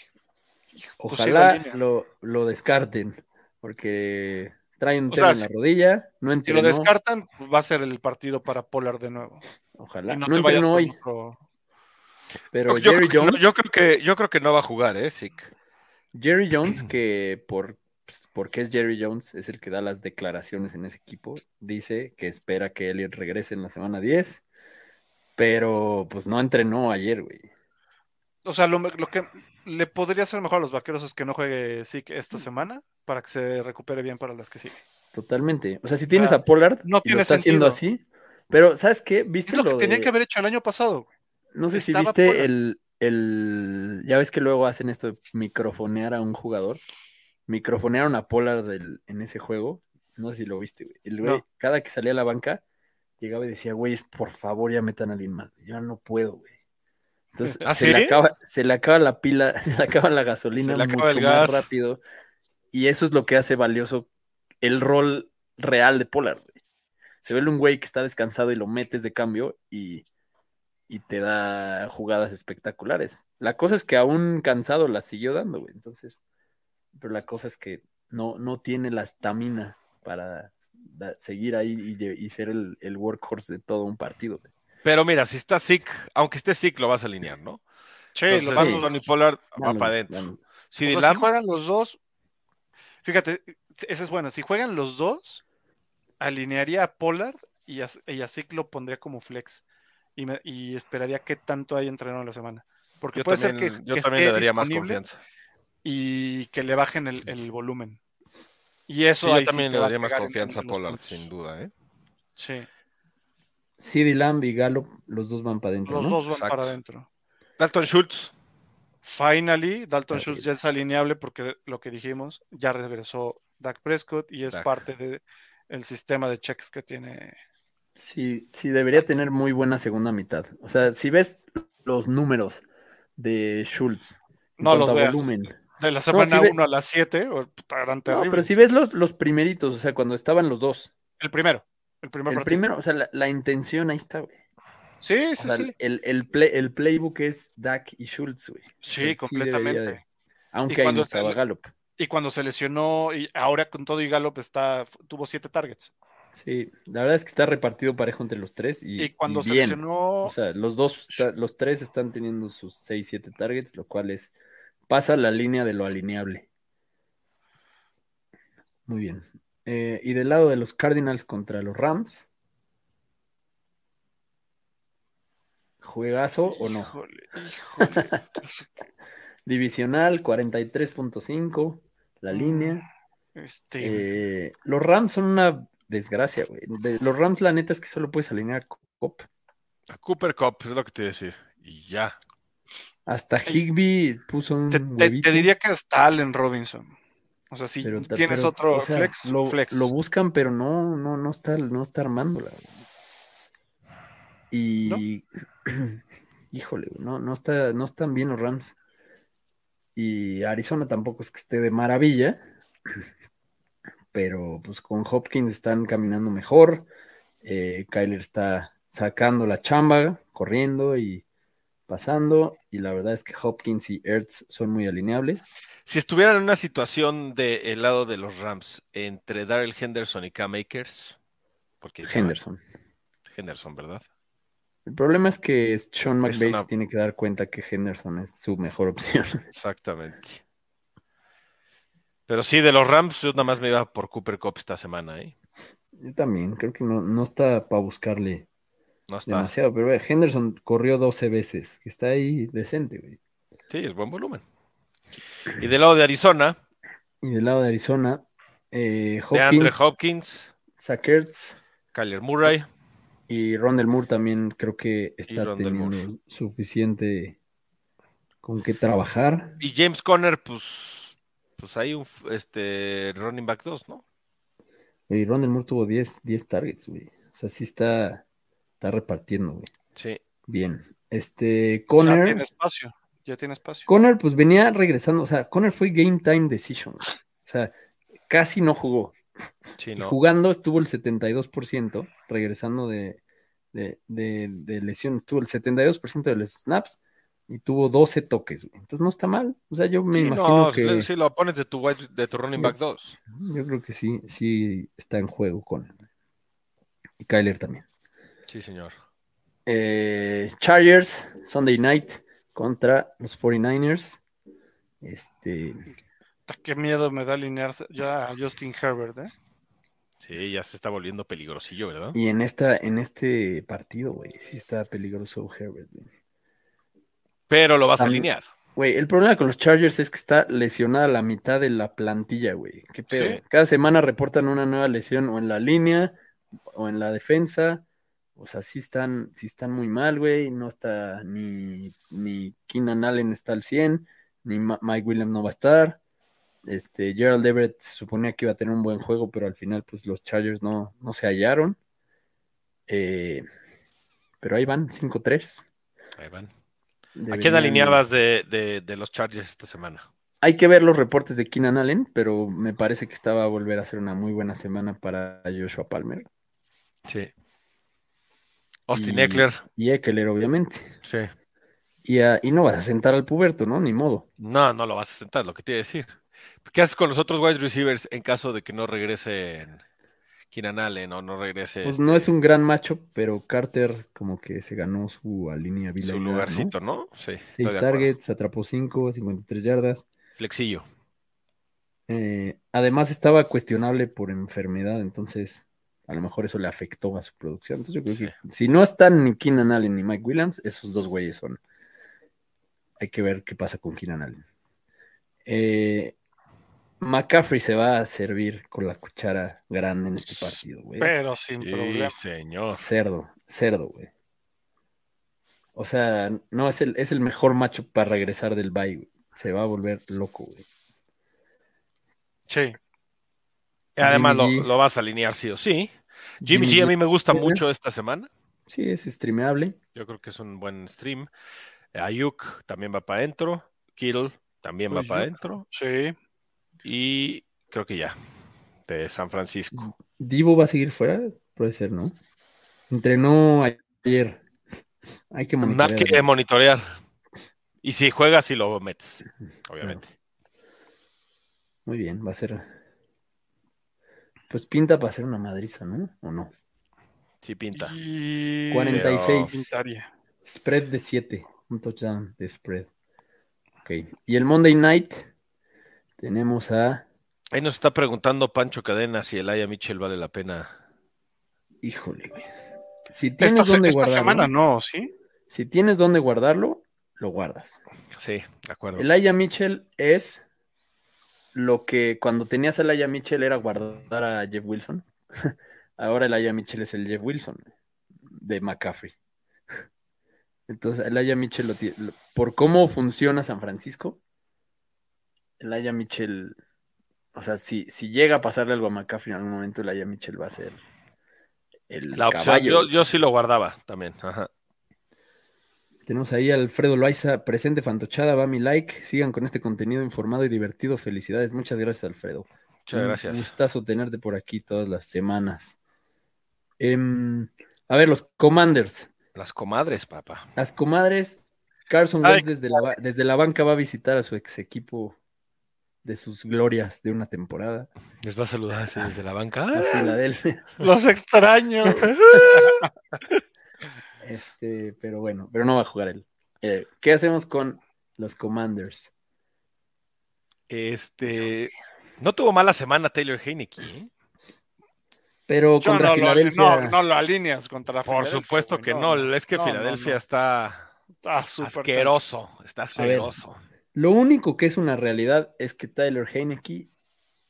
[SPEAKER 4] pues sí lo
[SPEAKER 1] Ojalá lo, lo descarten, porque trae un
[SPEAKER 4] O
[SPEAKER 1] tema
[SPEAKER 4] sea,
[SPEAKER 1] en la
[SPEAKER 4] si-
[SPEAKER 1] rodilla, no
[SPEAKER 4] Si
[SPEAKER 1] entrenó.
[SPEAKER 4] lo descartan, va a ser el partido para Pollard de nuevo.
[SPEAKER 1] Ojalá.
[SPEAKER 4] Y
[SPEAKER 1] No,
[SPEAKER 4] no, te vayas
[SPEAKER 1] hoy,
[SPEAKER 4] otro-
[SPEAKER 1] pero
[SPEAKER 3] yo,
[SPEAKER 1] Jerry
[SPEAKER 3] creo que, no,
[SPEAKER 1] Jones,
[SPEAKER 3] yo creo que, yo creo que no va a jugar, ¿eh? Sí.
[SPEAKER 1] Jerry Jones, que por pues, porque es Jerry Jones, es el que da las declaraciones en ese equipo, dice que espera que Elliot regrese en la semana 10, pero pues no entrenó ayer, güey.
[SPEAKER 4] O sea, lo, lo que le podría hacer mejor a los vaqueros es que no juegue Zeke esta semana para que se recupere bien para las que siguen.
[SPEAKER 1] Totalmente. O sea, si tienes
[SPEAKER 4] sea,
[SPEAKER 1] a Pollard
[SPEAKER 4] no
[SPEAKER 1] y lo está haciendo así, pero ¿sabes qué?
[SPEAKER 4] Es
[SPEAKER 1] ¿Viste
[SPEAKER 4] lo que
[SPEAKER 1] lo
[SPEAKER 4] tenía
[SPEAKER 1] de-
[SPEAKER 4] que haber hecho el año pasado. güey.
[SPEAKER 1] No sé si viste
[SPEAKER 4] Pollard.
[SPEAKER 1] el, el... Ya ves que luego hacen esto de microfonear a un jugador. microfonearon a Pollard del- en ese juego. No sé si lo viste, güey. El güey,
[SPEAKER 4] No.
[SPEAKER 1] cada que salía a la banca, llegaba y decía, güey, por favor, ya metan a alguien más. Yo no puedo, güey. Entonces,
[SPEAKER 3] ¿Ah,
[SPEAKER 1] se,
[SPEAKER 3] sí?
[SPEAKER 1] le acaba, se le acaba la pila, se le acaba la gasolina
[SPEAKER 3] acaba
[SPEAKER 1] mucho más rápido. Y eso es lo que hace valioso el rol real de Pollard, güey. Se ve un güey que está descansado y lo metes de cambio y, y te da jugadas espectaculares. La cosa es que aún cansado las siguió dando, güey. Entonces, pero la cosa es que no, no tiene la estamina para da- seguir ahí y, ser el, el workhorse de todo un partido. güey.
[SPEAKER 3] Pero mira, si está sick, aunque esté sick, lo vas a alinear, ¿no?
[SPEAKER 4] Sí,
[SPEAKER 3] Entonces,
[SPEAKER 4] los vas-
[SPEAKER 3] va
[SPEAKER 1] Vamos,
[SPEAKER 3] para adentro. Si
[SPEAKER 4] o sea, si
[SPEAKER 3] Lamb,
[SPEAKER 4] juegan los dos, fíjate, esa es buena. Si juegan los dos, alinearía a Pollard y a, y a Zeke lo pondría como flex. Y, me- y esperaría qué tanto hay entrenado en la semana. Porque
[SPEAKER 3] yo
[SPEAKER 4] puede
[SPEAKER 3] también,
[SPEAKER 4] ser que,
[SPEAKER 3] yo
[SPEAKER 4] que
[SPEAKER 3] también
[SPEAKER 4] esté
[SPEAKER 3] le daría más confianza.
[SPEAKER 4] y que le bajen el, el volumen. Y eso
[SPEAKER 3] Sí,
[SPEAKER 4] ahí
[SPEAKER 3] yo
[SPEAKER 4] sí
[SPEAKER 3] también le daría más confianza a Pollard, sin duda, ¿eh?
[SPEAKER 4] Sí,
[SPEAKER 1] CeeDee Lamb y Gallup, los dos van para adentro,
[SPEAKER 4] los
[SPEAKER 1] ¿no?
[SPEAKER 4] dos van
[SPEAKER 3] Exacto.
[SPEAKER 4] para adentro.
[SPEAKER 3] Dalton Schultz,
[SPEAKER 4] Finally, Dalton Schultz ya es alineable porque lo que dijimos, ya regresó Dak Prescott y es
[SPEAKER 3] Dak.
[SPEAKER 4] parte del sistema de checks que tiene.
[SPEAKER 1] Sí, sí, debería tener muy buena segunda mitad. O sea, si ves los números de Schultz
[SPEAKER 4] No los veas.
[SPEAKER 1] volumen.
[SPEAKER 4] De la semana
[SPEAKER 1] si ve-
[SPEAKER 4] 1 a las 7, eran
[SPEAKER 1] No,
[SPEAKER 4] terribles.
[SPEAKER 1] pero si ves los, los primeritos, o sea, cuando estaban los dos.
[SPEAKER 4] El primero. El primer
[SPEAKER 1] El primero, o sea, la, la intención ahí está, güey.
[SPEAKER 4] Sí,
[SPEAKER 1] O
[SPEAKER 4] sí,
[SPEAKER 1] sea,
[SPEAKER 4] sí.
[SPEAKER 1] el, el, play- el playbook es Dak y Schultz, güey. O
[SPEAKER 4] Sí,
[SPEAKER 1] sea,
[SPEAKER 4] completamente.
[SPEAKER 1] de- aunque ahí
[SPEAKER 4] cuando
[SPEAKER 1] no estaba Gallup.
[SPEAKER 4] Y cuando se lesionó, y ahora con todo y Gallup está, tuvo 7 targets.
[SPEAKER 1] Sí, la verdad es que está repartido parejo entre los tres y,
[SPEAKER 4] Y, cuando
[SPEAKER 1] y
[SPEAKER 4] se
[SPEAKER 1] bien.
[SPEAKER 4] lesionó,
[SPEAKER 1] O sea, los dos, los tres están teniendo sus 6, 7 targets, lo cual es, pasa la línea de lo alineable. Muy bien. Eh, y del lado de los Cardinals contra los Rams. ¿Juegazo o no?
[SPEAKER 4] híjole, híjole.
[SPEAKER 1] Divisional, 43.5, la línea.
[SPEAKER 4] este,
[SPEAKER 1] Eh, los Rams son una desgracia, güey. De- los Rams, la neta es que solo puedes alinear a Cop.
[SPEAKER 3] a Cooper Cup, es lo que te iba a decir. Y ya.
[SPEAKER 1] Hasta Higby puso un
[SPEAKER 4] te, te-
[SPEAKER 1] huevito.
[SPEAKER 4] te diría que hasta Allen Robinson. O sea, si
[SPEAKER 1] Pero
[SPEAKER 4] tienes
[SPEAKER 1] pero,
[SPEAKER 4] otro
[SPEAKER 1] o sea,
[SPEAKER 4] flex,
[SPEAKER 1] lo,
[SPEAKER 4] flex.
[SPEAKER 1] lo buscan, pero no, no, no está, no está armándola. güey. Y híjole, güey, no, no está, no están bien los Rams. Y Arizona tampoco es que esté de maravilla. Pero pues con Hopkins están caminando mejor. Eh, Kyler está sacando la chamba, corriendo y pasando. Y la verdad es que Hopkins y Ertz son muy alineables.
[SPEAKER 3] Si estuvieran en una situación del lado de los Rams entre Darrell Henderson y Cam Akers, porque
[SPEAKER 1] Henderson.
[SPEAKER 3] Henderson, ¿verdad?
[SPEAKER 1] El problema es que Sean McVay
[SPEAKER 3] una-
[SPEAKER 1] se tiene que dar cuenta que Henderson es su mejor opción.
[SPEAKER 3] Exactamente. Pero sí, de los Rams, yo nada más me iba por Cooper Cup esta semana, ¿eh?
[SPEAKER 1] Yo también, creo que no, no está para buscarle
[SPEAKER 3] No está.
[SPEAKER 1] demasiado, pero güey, Henderson corrió 12 veces, que está ahí decente, güey.
[SPEAKER 3] Sí, es buen volumen. Y del lado de Arizona,
[SPEAKER 1] Y del lado de Arizona, eh,
[SPEAKER 3] de Andre
[SPEAKER 1] Hopkins,
[SPEAKER 3] Hopkins,
[SPEAKER 1] Ertz
[SPEAKER 3] Kyler Murray.
[SPEAKER 1] y Rondell Moore también creo que está teniendo
[SPEAKER 3] Moore.
[SPEAKER 1] suficiente con qué trabajar.
[SPEAKER 3] Y James Conner, pues, pues hay un este running back 2, ¿no?
[SPEAKER 1] Y Rondell Moore tuvo 10, 10 targets, güey. O sea, sí está, está repartiendo, güey.
[SPEAKER 3] Sí.
[SPEAKER 1] Bien. Este,
[SPEAKER 4] ya
[SPEAKER 1] Conner.
[SPEAKER 4] tiene espacio. Ya tiene espacio.
[SPEAKER 1] Conner, pues venía regresando, o sea, Conner fue game time decision. güey. O sea, casi no jugó.
[SPEAKER 3] Sí,
[SPEAKER 1] Y
[SPEAKER 3] no.
[SPEAKER 1] jugando estuvo el 72%, regresando de, de, de, de lesión, estuvo el 72% de los snaps y tuvo 12 toques, güey. Entonces no está mal. O sea, yo me
[SPEAKER 3] Sí,
[SPEAKER 1] imagino
[SPEAKER 3] no,
[SPEAKER 1] que
[SPEAKER 3] si lo pones de tu, de tu running back 2.
[SPEAKER 1] yo creo que sí, sí está en juego con y Kyler también.
[SPEAKER 3] Sí, señor.
[SPEAKER 1] Eh, Chargers, Sunday night contra los 49ers. Este,
[SPEAKER 4] Qué miedo me da alinearse ya a Justin Herbert, ¿eh?
[SPEAKER 3] Sí, ya se está volviendo peligrosillo, ¿verdad?
[SPEAKER 1] y en esta, en este partido, güey, sí está peligroso Herbert, güey.
[SPEAKER 3] Pero lo vas a alinear.
[SPEAKER 1] Güey, el problema con los Chargers es que está lesionada la mitad de la plantilla, güey. ¿Qué pedo?
[SPEAKER 3] Sí.
[SPEAKER 1] Cada semana reportan una nueva lesión o en la línea o en la defensa. O sea, sí están, sí están muy mal, güey. No está ni, ni Keenan Allen está al 100, ni Ma- Mike Williams no va a estar. Este, Gerald Everett se suponía que iba a tener un buen juego, pero al final, pues los Chargers no, no se hallaron. Eh, pero ahí van, 5-3.
[SPEAKER 3] Ahí van. ¿A quién alineabas de, de- de los Chargers esta semana?
[SPEAKER 1] Hay que ver los reportes de Keenan Allen, pero me parece que esta va a volver a ser una muy buena semana para Joshua Palmer.
[SPEAKER 3] Sí. Austin
[SPEAKER 1] Y-
[SPEAKER 3] Eckler.
[SPEAKER 1] Y Eckler, obviamente.
[SPEAKER 3] Sí.
[SPEAKER 1] Y, ah, y no vas a sentar al puberto, ¿no? Ni modo.
[SPEAKER 3] No, no lo vas a sentar, lo que te iba a decir. ¿Qué haces con los otros wide receivers en caso de que no regresen Keenan Allen o no regrese
[SPEAKER 1] Pues no es un gran macho, pero Carter como que se ganó su alineabilidad.
[SPEAKER 3] su lugarcito, ¿no? Sí.
[SPEAKER 1] Seis targets, atrapó 5, 53 yardas.
[SPEAKER 3] Flexillo.
[SPEAKER 1] Eh, además estaba cuestionable por enfermedad, entonces a lo mejor eso le afectó a su producción. Entonces yo creo
[SPEAKER 3] Sí.
[SPEAKER 1] que si no están ni Keenan Allen ni Mike Williams, esos dos güeyes son. Hay que ver qué pasa con Keenan Allen. Eh, McCaffrey se va a servir con la cuchara grande en este partido, güey.
[SPEAKER 4] Pero sin
[SPEAKER 3] Sí,
[SPEAKER 4] problema.
[SPEAKER 3] señor.
[SPEAKER 1] Cerdo, cerdo, güey. O sea, no es el, es el mejor macho para regresar del bye, güey. Se va a volver loco, güey.
[SPEAKER 4] Sí.
[SPEAKER 3] Además lo, lo vas a alinear sí o sí. Jimmy, G a mí me gusta mucho esta semana.
[SPEAKER 1] Sí, es streameable.
[SPEAKER 3] Yo creo que es un buen stream. Ayuk también va para adentro. Kittle también va para adentro.
[SPEAKER 4] Sí.
[SPEAKER 3] Y creo que ya. De San Francisco.
[SPEAKER 1] Divo va a seguir fuera, puede ser, ¿no? Entrenó ayer. Hay que
[SPEAKER 3] Hay
[SPEAKER 1] monitorear.
[SPEAKER 3] que monitorear. Y si juegas, si lo metes. Obviamente.
[SPEAKER 1] Muy bien, va a ser. Pues pinta para ser una madriza, ¿no? ¿O no?
[SPEAKER 3] Sí pinta.
[SPEAKER 4] Y...
[SPEAKER 1] 46.
[SPEAKER 4] Pintaría.
[SPEAKER 1] Spread de 7. Un touchdown de spread. Ok. Y el Monday night tenemos a.
[SPEAKER 3] Ahí nos está preguntando Pancho Cadena si el Aya Mitchell vale la pena.
[SPEAKER 1] Híjole, güey. Si
[SPEAKER 4] Esta,
[SPEAKER 1] tienes
[SPEAKER 4] se-
[SPEAKER 1] dónde
[SPEAKER 4] esta
[SPEAKER 1] guardarlo.
[SPEAKER 4] semana no, ¿sí?
[SPEAKER 1] Si tienes dónde guardarlo, lo guardas.
[SPEAKER 3] Sí, de acuerdo.
[SPEAKER 1] El Aya Mitchell es lo que cuando tenías el Aya Mitchell era guardar a Jeff Wilson. Ahora el Aya Mitchell es el Jeff Wilson de McCaffrey. Entonces, el Aya Mitchell, lo- por cómo funciona San Francisco, el Aya Mitchell, o sea, si, si llega a pasarle algo a McCaffrey en algún momento, el Aya Mitchell va a ser el
[SPEAKER 3] La opción,
[SPEAKER 1] caballo.
[SPEAKER 3] yo, yo sí lo guardaba también. Ajá.
[SPEAKER 1] Tenemos ahí a Alfredo Loaiza, presente fantochada, va mi like. Sigan con este contenido informado y divertido. Felicidades. Muchas gracias, Alfredo.
[SPEAKER 3] Muchas
[SPEAKER 1] Un
[SPEAKER 3] gracias.
[SPEAKER 1] gustazo tenerte por aquí todas las semanas. Em, a ver, los Commanders.
[SPEAKER 3] Las comadres, papá.
[SPEAKER 1] Las comadres. Carson Wentz desde la, desde la banca va a visitar a su ex equipo de sus glorias de una temporada.
[SPEAKER 3] Les va a saludar así desde la banca.
[SPEAKER 1] Filadelfia.
[SPEAKER 4] Los extraño.
[SPEAKER 1] Este, pero bueno, pero no va a jugar él. Eh, ¿Qué hacemos con los Commanders?
[SPEAKER 3] Este. No tuvo mala semana Taylor Heineke. ¿eh?
[SPEAKER 1] Pero
[SPEAKER 4] Yo
[SPEAKER 1] contra
[SPEAKER 4] no, lo,
[SPEAKER 1] Filadelfia.
[SPEAKER 4] no, no lo alineas contra
[SPEAKER 3] Por
[SPEAKER 4] Filadelfia,
[SPEAKER 3] supuesto que
[SPEAKER 4] no,
[SPEAKER 3] no. Es que Filadelfia
[SPEAKER 4] no.
[SPEAKER 3] está
[SPEAKER 4] Ah,
[SPEAKER 3] asqueroso. Está
[SPEAKER 1] ver. Lo único que es una realidad es que Tyler Heineke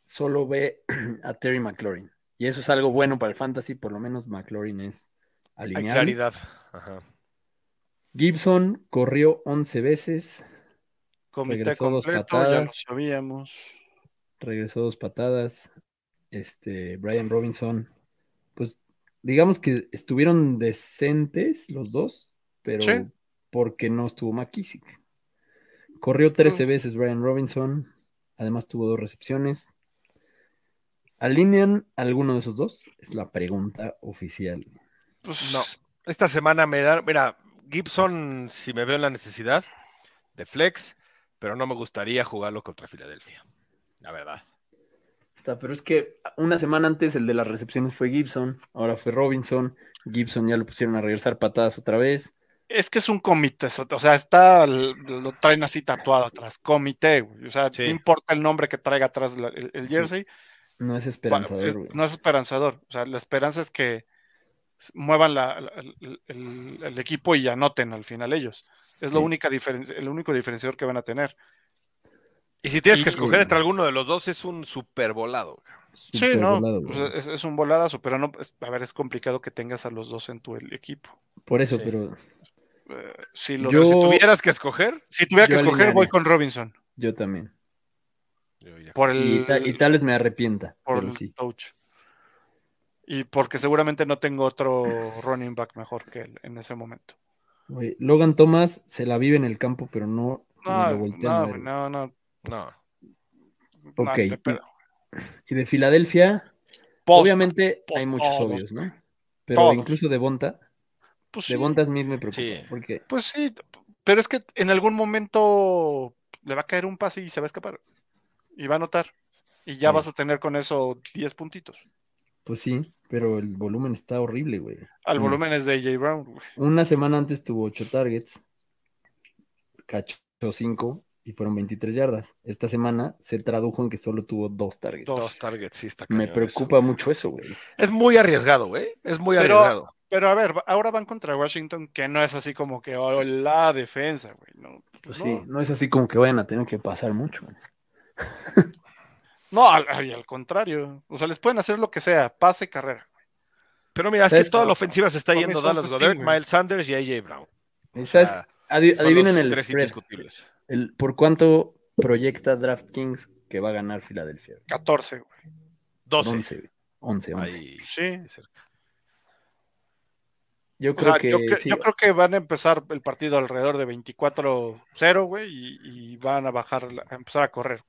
[SPEAKER 1] solo ve a Terry McLaurin. Y eso es algo bueno para el fantasy, por lo menos McLaurin es
[SPEAKER 3] Hay
[SPEAKER 1] alineado.
[SPEAKER 3] claridad. Ajá.
[SPEAKER 1] Gibson corrió 11 veces,
[SPEAKER 4] Comité
[SPEAKER 1] Regresó dos
[SPEAKER 4] completo, ya lo
[SPEAKER 1] patadas.
[SPEAKER 4] sabíamos.
[SPEAKER 1] regresó dos patadas. Este, Brian Robinson, pues digamos que estuvieron decentes los dos, pero
[SPEAKER 4] Sí.
[SPEAKER 1] porque no estuvo McKissick. Corrió 13
[SPEAKER 4] Mm.
[SPEAKER 1] veces Brian Robinson, además tuvo dos recepciones. ¿Alinean alguno de esos dos? Es la pregunta oficial.
[SPEAKER 4] Pues,
[SPEAKER 3] No. Esta semana me da. Mira, Gibson, si me veo en la necesidad de flex, pero no me gustaría jugarlo contra Filadelfia. La verdad.
[SPEAKER 1] Está, pero es que una semana antes el de las recepciones fue Gibson, ahora fue Robinson. Gibson ya lo pusieron a regresar patadas otra vez.
[SPEAKER 4] Es que es un comité, o sea, está, lo traen así tatuado atrás, comité, güey. O sea,
[SPEAKER 3] Sí.
[SPEAKER 4] no importa el nombre que traiga atrás la- el, el
[SPEAKER 1] Sí,
[SPEAKER 4] jersey,
[SPEAKER 1] No es esperanzador,
[SPEAKER 4] es-
[SPEAKER 1] güey.
[SPEAKER 4] no es esperanzador. O sea, la esperanza es que muevan la- la- el, el- el equipo y anoten al final ellos. Es lo
[SPEAKER 1] Sí.
[SPEAKER 4] única diferencia, el único diferenciador que van a tener.
[SPEAKER 3] Y si tienes
[SPEAKER 4] Y-
[SPEAKER 3] que escoger entre alguno de los dos, es un super volado.
[SPEAKER 4] Sí,
[SPEAKER 1] Súper
[SPEAKER 4] no,
[SPEAKER 1] volado,
[SPEAKER 4] sea, es, es un voladazo, pero no, es- a ver, es complicado que tengas a los dos en tu el equipo.
[SPEAKER 1] Por eso,
[SPEAKER 3] Sí.
[SPEAKER 1] pero
[SPEAKER 4] si, lo-
[SPEAKER 1] Yo-
[SPEAKER 3] Si tuvieras que escoger,
[SPEAKER 4] si tuviera que escoger, voy con Robinson.
[SPEAKER 1] yo también.
[SPEAKER 4] Por el,
[SPEAKER 1] Y, ta- y tal vez me arrepienta,
[SPEAKER 4] por
[SPEAKER 1] pero
[SPEAKER 4] el
[SPEAKER 1] sí.
[SPEAKER 4] touch. Y porque seguramente no tengo otro running back mejor que él en ese momento.
[SPEAKER 1] Logan Thomas se la vive en el campo, pero no,
[SPEAKER 4] No,
[SPEAKER 1] lo voltean
[SPEAKER 4] no, no, no.
[SPEAKER 5] No.
[SPEAKER 1] Ok. Y de Filadelfia,
[SPEAKER 4] Post,
[SPEAKER 1] obviamente
[SPEAKER 4] post
[SPEAKER 1] hay muchos obvios, ¿no? Pero
[SPEAKER 4] todos.
[SPEAKER 1] incluso de Bonta,
[SPEAKER 4] pues sí,
[SPEAKER 1] de Bonta Smith me preocupa,
[SPEAKER 5] Sí.
[SPEAKER 1] porque
[SPEAKER 4] pues sí, pero es que en algún momento le va a caer un pase y se va a escapar. Y va a anotar. Y ya
[SPEAKER 1] Sí.
[SPEAKER 4] vas a tener con eso 10 puntitos.
[SPEAKER 1] pues sí, pero el volumen está horrible, güey.
[SPEAKER 4] Al
[SPEAKER 1] Mm.
[SPEAKER 4] volumen es de AJ Brown. güey.
[SPEAKER 1] Una semana antes tuvo 8 targets, cachó 5 y fueron 23 yardas. Esta semana se tradujo en que solo tuvo 2 targets.
[SPEAKER 4] Dos.
[SPEAKER 5] Targets, sí está
[SPEAKER 1] Me
[SPEAKER 5] cañón
[SPEAKER 1] preocupa mucho eso, güey.
[SPEAKER 5] Es muy arriesgado, güey. Es muy
[SPEAKER 4] Pero-
[SPEAKER 5] arriesgado.
[SPEAKER 4] Pero a ver, ahora van contra Washington, que no es así como que oh, la defensa, güey. No,
[SPEAKER 1] Pues
[SPEAKER 4] no.
[SPEAKER 1] sí, no es así como que vayan a tener que pasar mucho. güey.
[SPEAKER 4] No, al, al contrario. O sea, les pueden hacer lo que sea, pase carrera.
[SPEAKER 5] Pero mira, es
[SPEAKER 1] ¿Sabes
[SPEAKER 5] que toda la ofensiva se está yendo Dallas
[SPEAKER 4] pues,
[SPEAKER 5] Goddard. Miles Sanders y AJ Brown.
[SPEAKER 1] ¿Y ¿Sabes?
[SPEAKER 5] sea,
[SPEAKER 1] Adi- adivinen el spread. El, ¿Por cuánto proyecta DraftKings que va a ganar Filadelfia?
[SPEAKER 4] 14, güey.
[SPEAKER 5] 12.
[SPEAKER 1] 11, güey. 11, 11.
[SPEAKER 5] Ahí,
[SPEAKER 4] Sí.
[SPEAKER 5] cerca.
[SPEAKER 1] Yo
[SPEAKER 4] O
[SPEAKER 1] creo
[SPEAKER 4] sea,
[SPEAKER 1] que
[SPEAKER 4] yo, cre-
[SPEAKER 1] sí.
[SPEAKER 4] yo creo que van a empezar el partido alrededor de 24-0, güey, y, y van a bajar, a empezar a correr.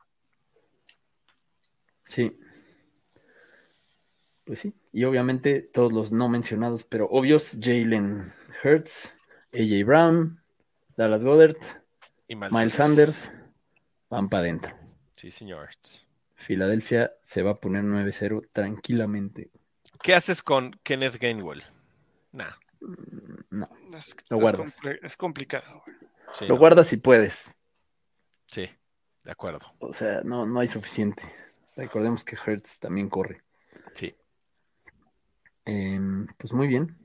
[SPEAKER 1] Sí. Pues sí. Y obviamente todos los no mencionados, pero obvios, Jalen Hurts, AJ Brown, Dallas Goddard,
[SPEAKER 5] Y Miles,
[SPEAKER 1] Miles Sanders, van para adentro.
[SPEAKER 5] Sí, señor.
[SPEAKER 1] Filadelfia se va a poner 9-0 tranquilamente.
[SPEAKER 5] ¿Qué haces con Kenneth Gainwell? Nah.
[SPEAKER 1] No,
[SPEAKER 4] Es,
[SPEAKER 1] Lo
[SPEAKER 4] es
[SPEAKER 1] guardas.
[SPEAKER 4] es complicado.
[SPEAKER 5] Sí,
[SPEAKER 1] lo
[SPEAKER 5] no.
[SPEAKER 1] guardas si puedes.
[SPEAKER 5] Sí, de acuerdo.
[SPEAKER 1] O sea, no, no hay suficiente. Recordemos que Hertz también corre.
[SPEAKER 5] Sí.
[SPEAKER 1] Em, pues muy bien.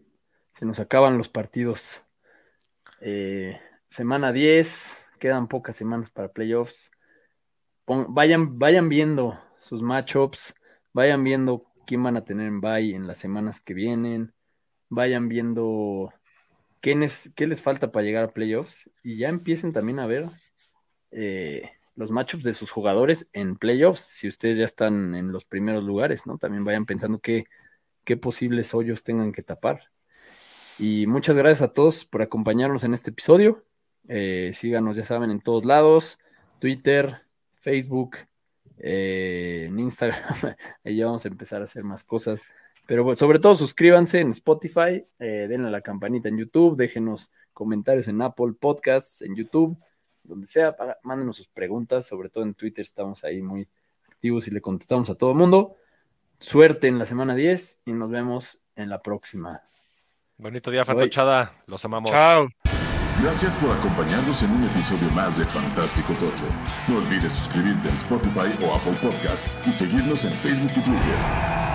[SPEAKER 1] Se nos acaban los partidos. Eh, semana 10. Quedan pocas semanas para playoffs. Pon- vayan, vayan viendo sus matchups. Vayan viendo quién van a tener en bye en las semanas que vienen. Vayan viendo qué, qué les falta para llegar a playoffs. Y ya empiecen también a ver eh, los matchups de sus jugadores en playoffs. Si ustedes ya están en los primeros lugares, ¿no? También vayan pensando qué, qué posibles hoyos tengan que tapar. Y muchas gracias a todos por acompañarnos en este episodio. Eh, síganos, ya saben, en todos lados, Twitter, Facebook, eh, en Instagram. Ahí ya vamos a empezar a hacer más cosas. Pero bueno, sobre todo suscríbanse en Spotify, eh, denle a la campanita en YouTube, déjenos comentarios en Apple Podcasts, en YouTube, donde sea, para- mándenos sus preguntas, sobre todo en Twitter estamos ahí muy activos y le contestamos a todo el mundo. Suerte en la semana 10 y nos vemos en la próxima.
[SPEAKER 5] Bonito día. Fantochada. Los amamos.
[SPEAKER 4] Chao.
[SPEAKER 2] Gracias por acompañarnos en un episodio más de Fantástico Tocho. No olvides suscribirte en Spotify o Apple Podcast y seguirnos en Facebook y Twitter.